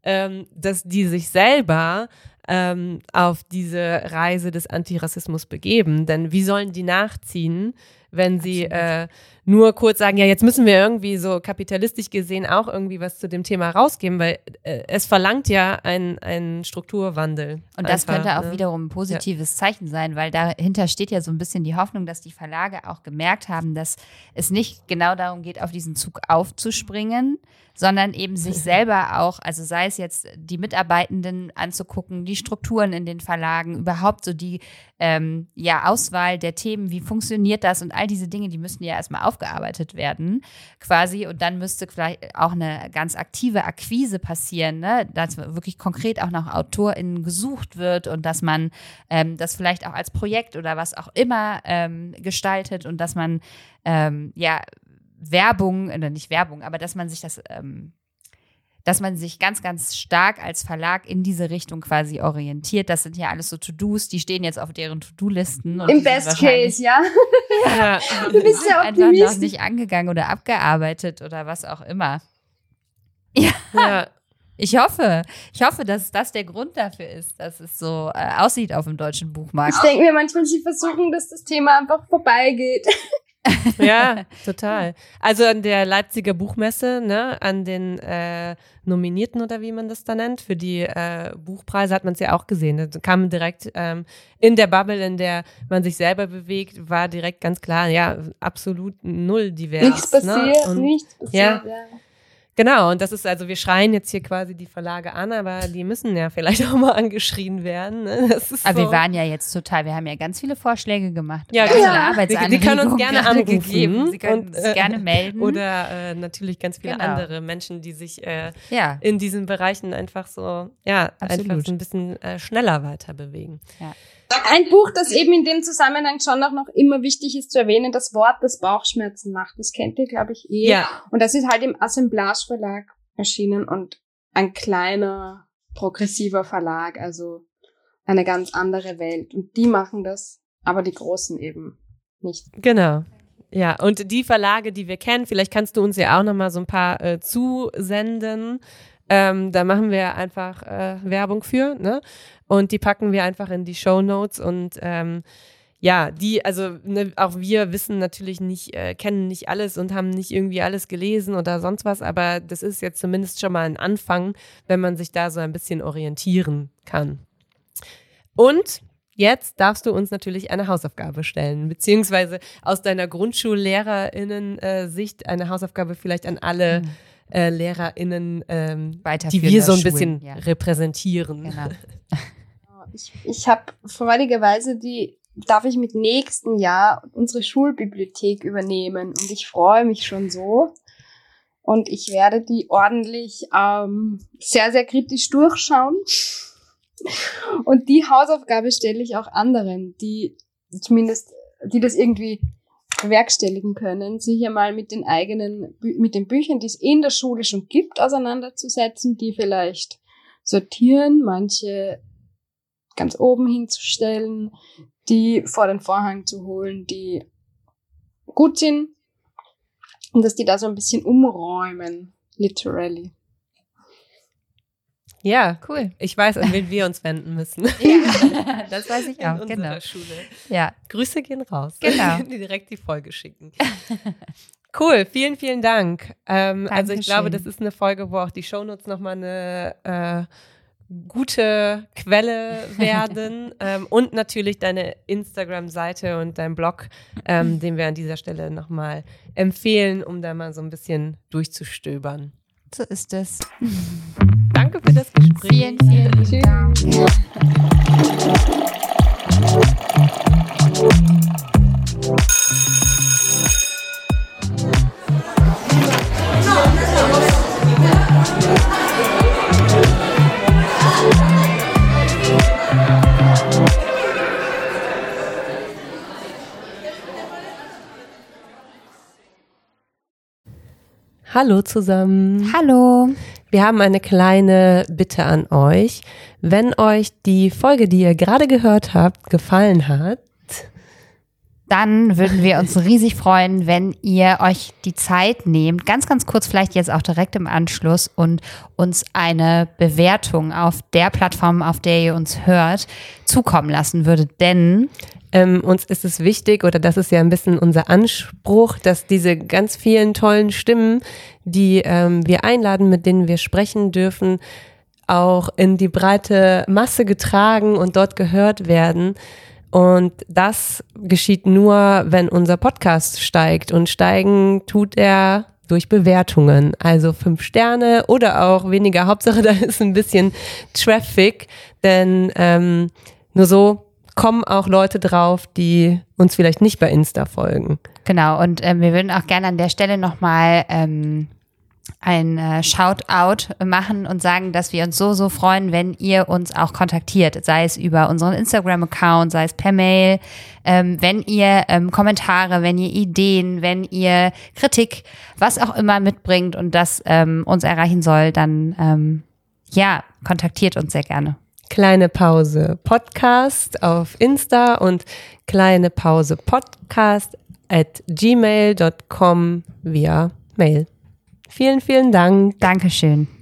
ähm, dass die sich selber ähm, auf diese Reise des Antirassismus begeben. Denn wie sollen die nachziehen, wenn sie äh, nur kurz sagen, ja, jetzt müssen wir irgendwie so kapitalistisch gesehen auch irgendwie was zu dem Thema rausgeben, weil äh, es verlangt ja einen Strukturwandel. Und das einfach, könnte auch ne? wiederum ein positives ja. Zeichen sein, weil dahinter steht ja so ein bisschen die Hoffnung, dass die Verlage auch gemerkt haben, dass es nicht genau darum geht, auf diesen Zug aufzuspringen, sondern eben sich selber auch, also sei es jetzt die Mitarbeitenden anzugucken, die Strukturen in den Verlagen, überhaupt so die ähm, ja, Auswahl der Themen, wie funktioniert das und all diese Dinge, die müssen ja erstmal aufgearbeitet werden, quasi. Und dann müsste vielleicht auch eine ganz aktive Akquise passieren, ne? dass wirklich konkret auch nach AutorInnen gesucht wird und dass man ähm, das vielleicht auch als Projekt oder was auch immer ähm, gestaltet und dass man ähm, ja Werbung, nicht Werbung, aber dass man sich das, ähm, dass man sich ganz, ganz stark als Verlag in diese Richtung quasi orientiert. Das sind ja alles so To-Dos, die stehen jetzt auf deren To-Do-Listen. Im Best Case, ja. ja. Du bist ja einfach noch nicht angegangen oder abgearbeitet oder was auch immer. Ja. ja. Ich hoffe, ich hoffe, dass das der Grund dafür ist, dass es so äh, aussieht auf dem deutschen Buchmarkt. Ich denke mir manchmal, sie versuchen, dass das Thema einfach vorbeigeht. ja, total. Also an der Leipziger Buchmesse, ne, an den äh, Nominierten oder wie man das da nennt, für die äh, Buchpreise hat man es ja auch gesehen. Da kam direkt ähm, in der Bubble, in der man sich selber bewegt, war direkt ganz klar, ja, absolut null divers. Nichts ne? passiert, ne? Und, nichts passiert, ja. ja. Genau, und das ist also, wir schreien jetzt hier quasi die Verlage an, aber die müssen ja vielleicht auch mal angeschrien werden. Ne? Aber so. wir waren ja jetzt total, wir haben ja ganz viele Vorschläge gemacht. Ja, ganz ja. Die, die können uns gerne anrufen. Sie können und, uns äh, gerne melden. Oder äh, natürlich ganz viele genau. andere Menschen, die sich äh, ja. in diesen Bereichen einfach so, ja, Absolut. einfach so ein bisschen äh, schneller weiter bewegen. Ja. Ein Buch, das eben in dem Zusammenhang schon auch noch immer wichtig ist zu erwähnen, das Wort, das Bauchschmerzen macht. Das kennt ihr, glaube ich, eh. Ja. Und das ist halt im Assemblage Verlag erschienen und ein kleiner, progressiver Verlag, also eine ganz andere Welt. Und die machen das, aber die Großen eben nicht. Genau. Ja, und die Verlage, die wir kennen, vielleicht kannst du uns ja auch noch mal so ein paar äh, zusenden. Ähm, da machen wir einfach äh, Werbung für, ne? Und die packen wir einfach in die Show Notes und ähm, ja, die, also ne, auch wir wissen natürlich nicht, äh, kennen nicht alles und haben nicht irgendwie alles gelesen oder sonst was, aber das ist jetzt zumindest schon mal ein Anfang, wenn man sich da so ein bisschen orientieren kann. Und Jetzt darfst du uns natürlich eine Hausaufgabe stellen, beziehungsweise aus deiner Grundschullehrerinnen-Sicht eine Hausaufgabe vielleicht an alle Mhm. Äh, LehrerInnen, ähm, die wir so ein Schulen, bisschen ja. repräsentieren. Genau. Ich, ich habe freudigerweise die, darf ich mit nächsten Jahr unsere Schulbibliothek übernehmen und ich freue mich schon so. Und ich werde die ordentlich ähm, sehr, sehr kritisch durchschauen. Und die Hausaufgabe stelle ich auch anderen, die zumindest, die das irgendwie bewerkstelligen können, sich einmal mit den eigenen, mit den Büchern, die es in der Schule schon gibt, auseinanderzusetzen, die vielleicht sortieren, manche ganz oben hinzustellen, die vor den Vorhang zu holen, die gut sind und dass die da so ein bisschen umräumen, literally. Ja, Cool. ich weiß, an wen wir uns wenden müssen. Ja, das weiß ich In auch, unserer genau. Schule. Ja, Grüße gehen raus. Genau. Die direkt die Folge schicken. Cool, vielen, vielen Dank. Ähm, also ich glaube, das ist eine Folge, wo auch die Shownotes nochmal eine äh, gute Quelle werden. ähm, und natürlich deine Instagram-Seite und dein Blog, ähm, den wir an dieser Stelle nochmal empfehlen, um da mal so ein bisschen durchzustöbern. so ist es. Danke für das Gespräch. Vielen, vielen Dank. Hallo zusammen. Hallo. Wir haben eine kleine Bitte an euch. Wenn euch die Folge, die ihr gerade gehört habt, gefallen hat, Dann würden wir uns riesig freuen, wenn ihr euch die Zeit nehmt, ganz, ganz kurz, vielleicht jetzt auch direkt im Anschluss und uns eine Bewertung auf der Plattform, auf der ihr uns hört, zukommen lassen würdet. Denn ähm, uns ist es wichtig, oder das ist ja ein bisschen unser Anspruch, dass diese ganz vielen tollen Stimmen, die ähm, wir einladen, mit denen wir sprechen dürfen, auch in die breite Masse getragen und dort gehört werden. Und das geschieht nur, wenn unser Podcast steigt. Und steigen tut er durch Bewertungen. Also fünf Sterne oder auch weniger. Hauptsache, da ist ein bisschen Traffic. Denn ähm, nur so kommen auch Leute drauf, die uns vielleicht nicht bei Insta folgen. Genau, und ähm, wir würden auch gerne an der Stelle nochmal ähm, ein äh, Shoutout machen und sagen, dass wir uns so, so freuen, wenn ihr uns auch kontaktiert, sei es über unseren Instagram-Account, sei es per Mail, ähm, wenn ihr ähm, Kommentare, wenn ihr Ideen, wenn ihr Kritik, was auch immer mitbringt und das ähm, uns erreichen soll, dann ähm, ja, kontaktiert uns sehr gerne. Kleine Pause Podcast auf Insta und kleine Pause Podcast at gmail.com via Mail. Vielen, vielen Dank. Dankeschön.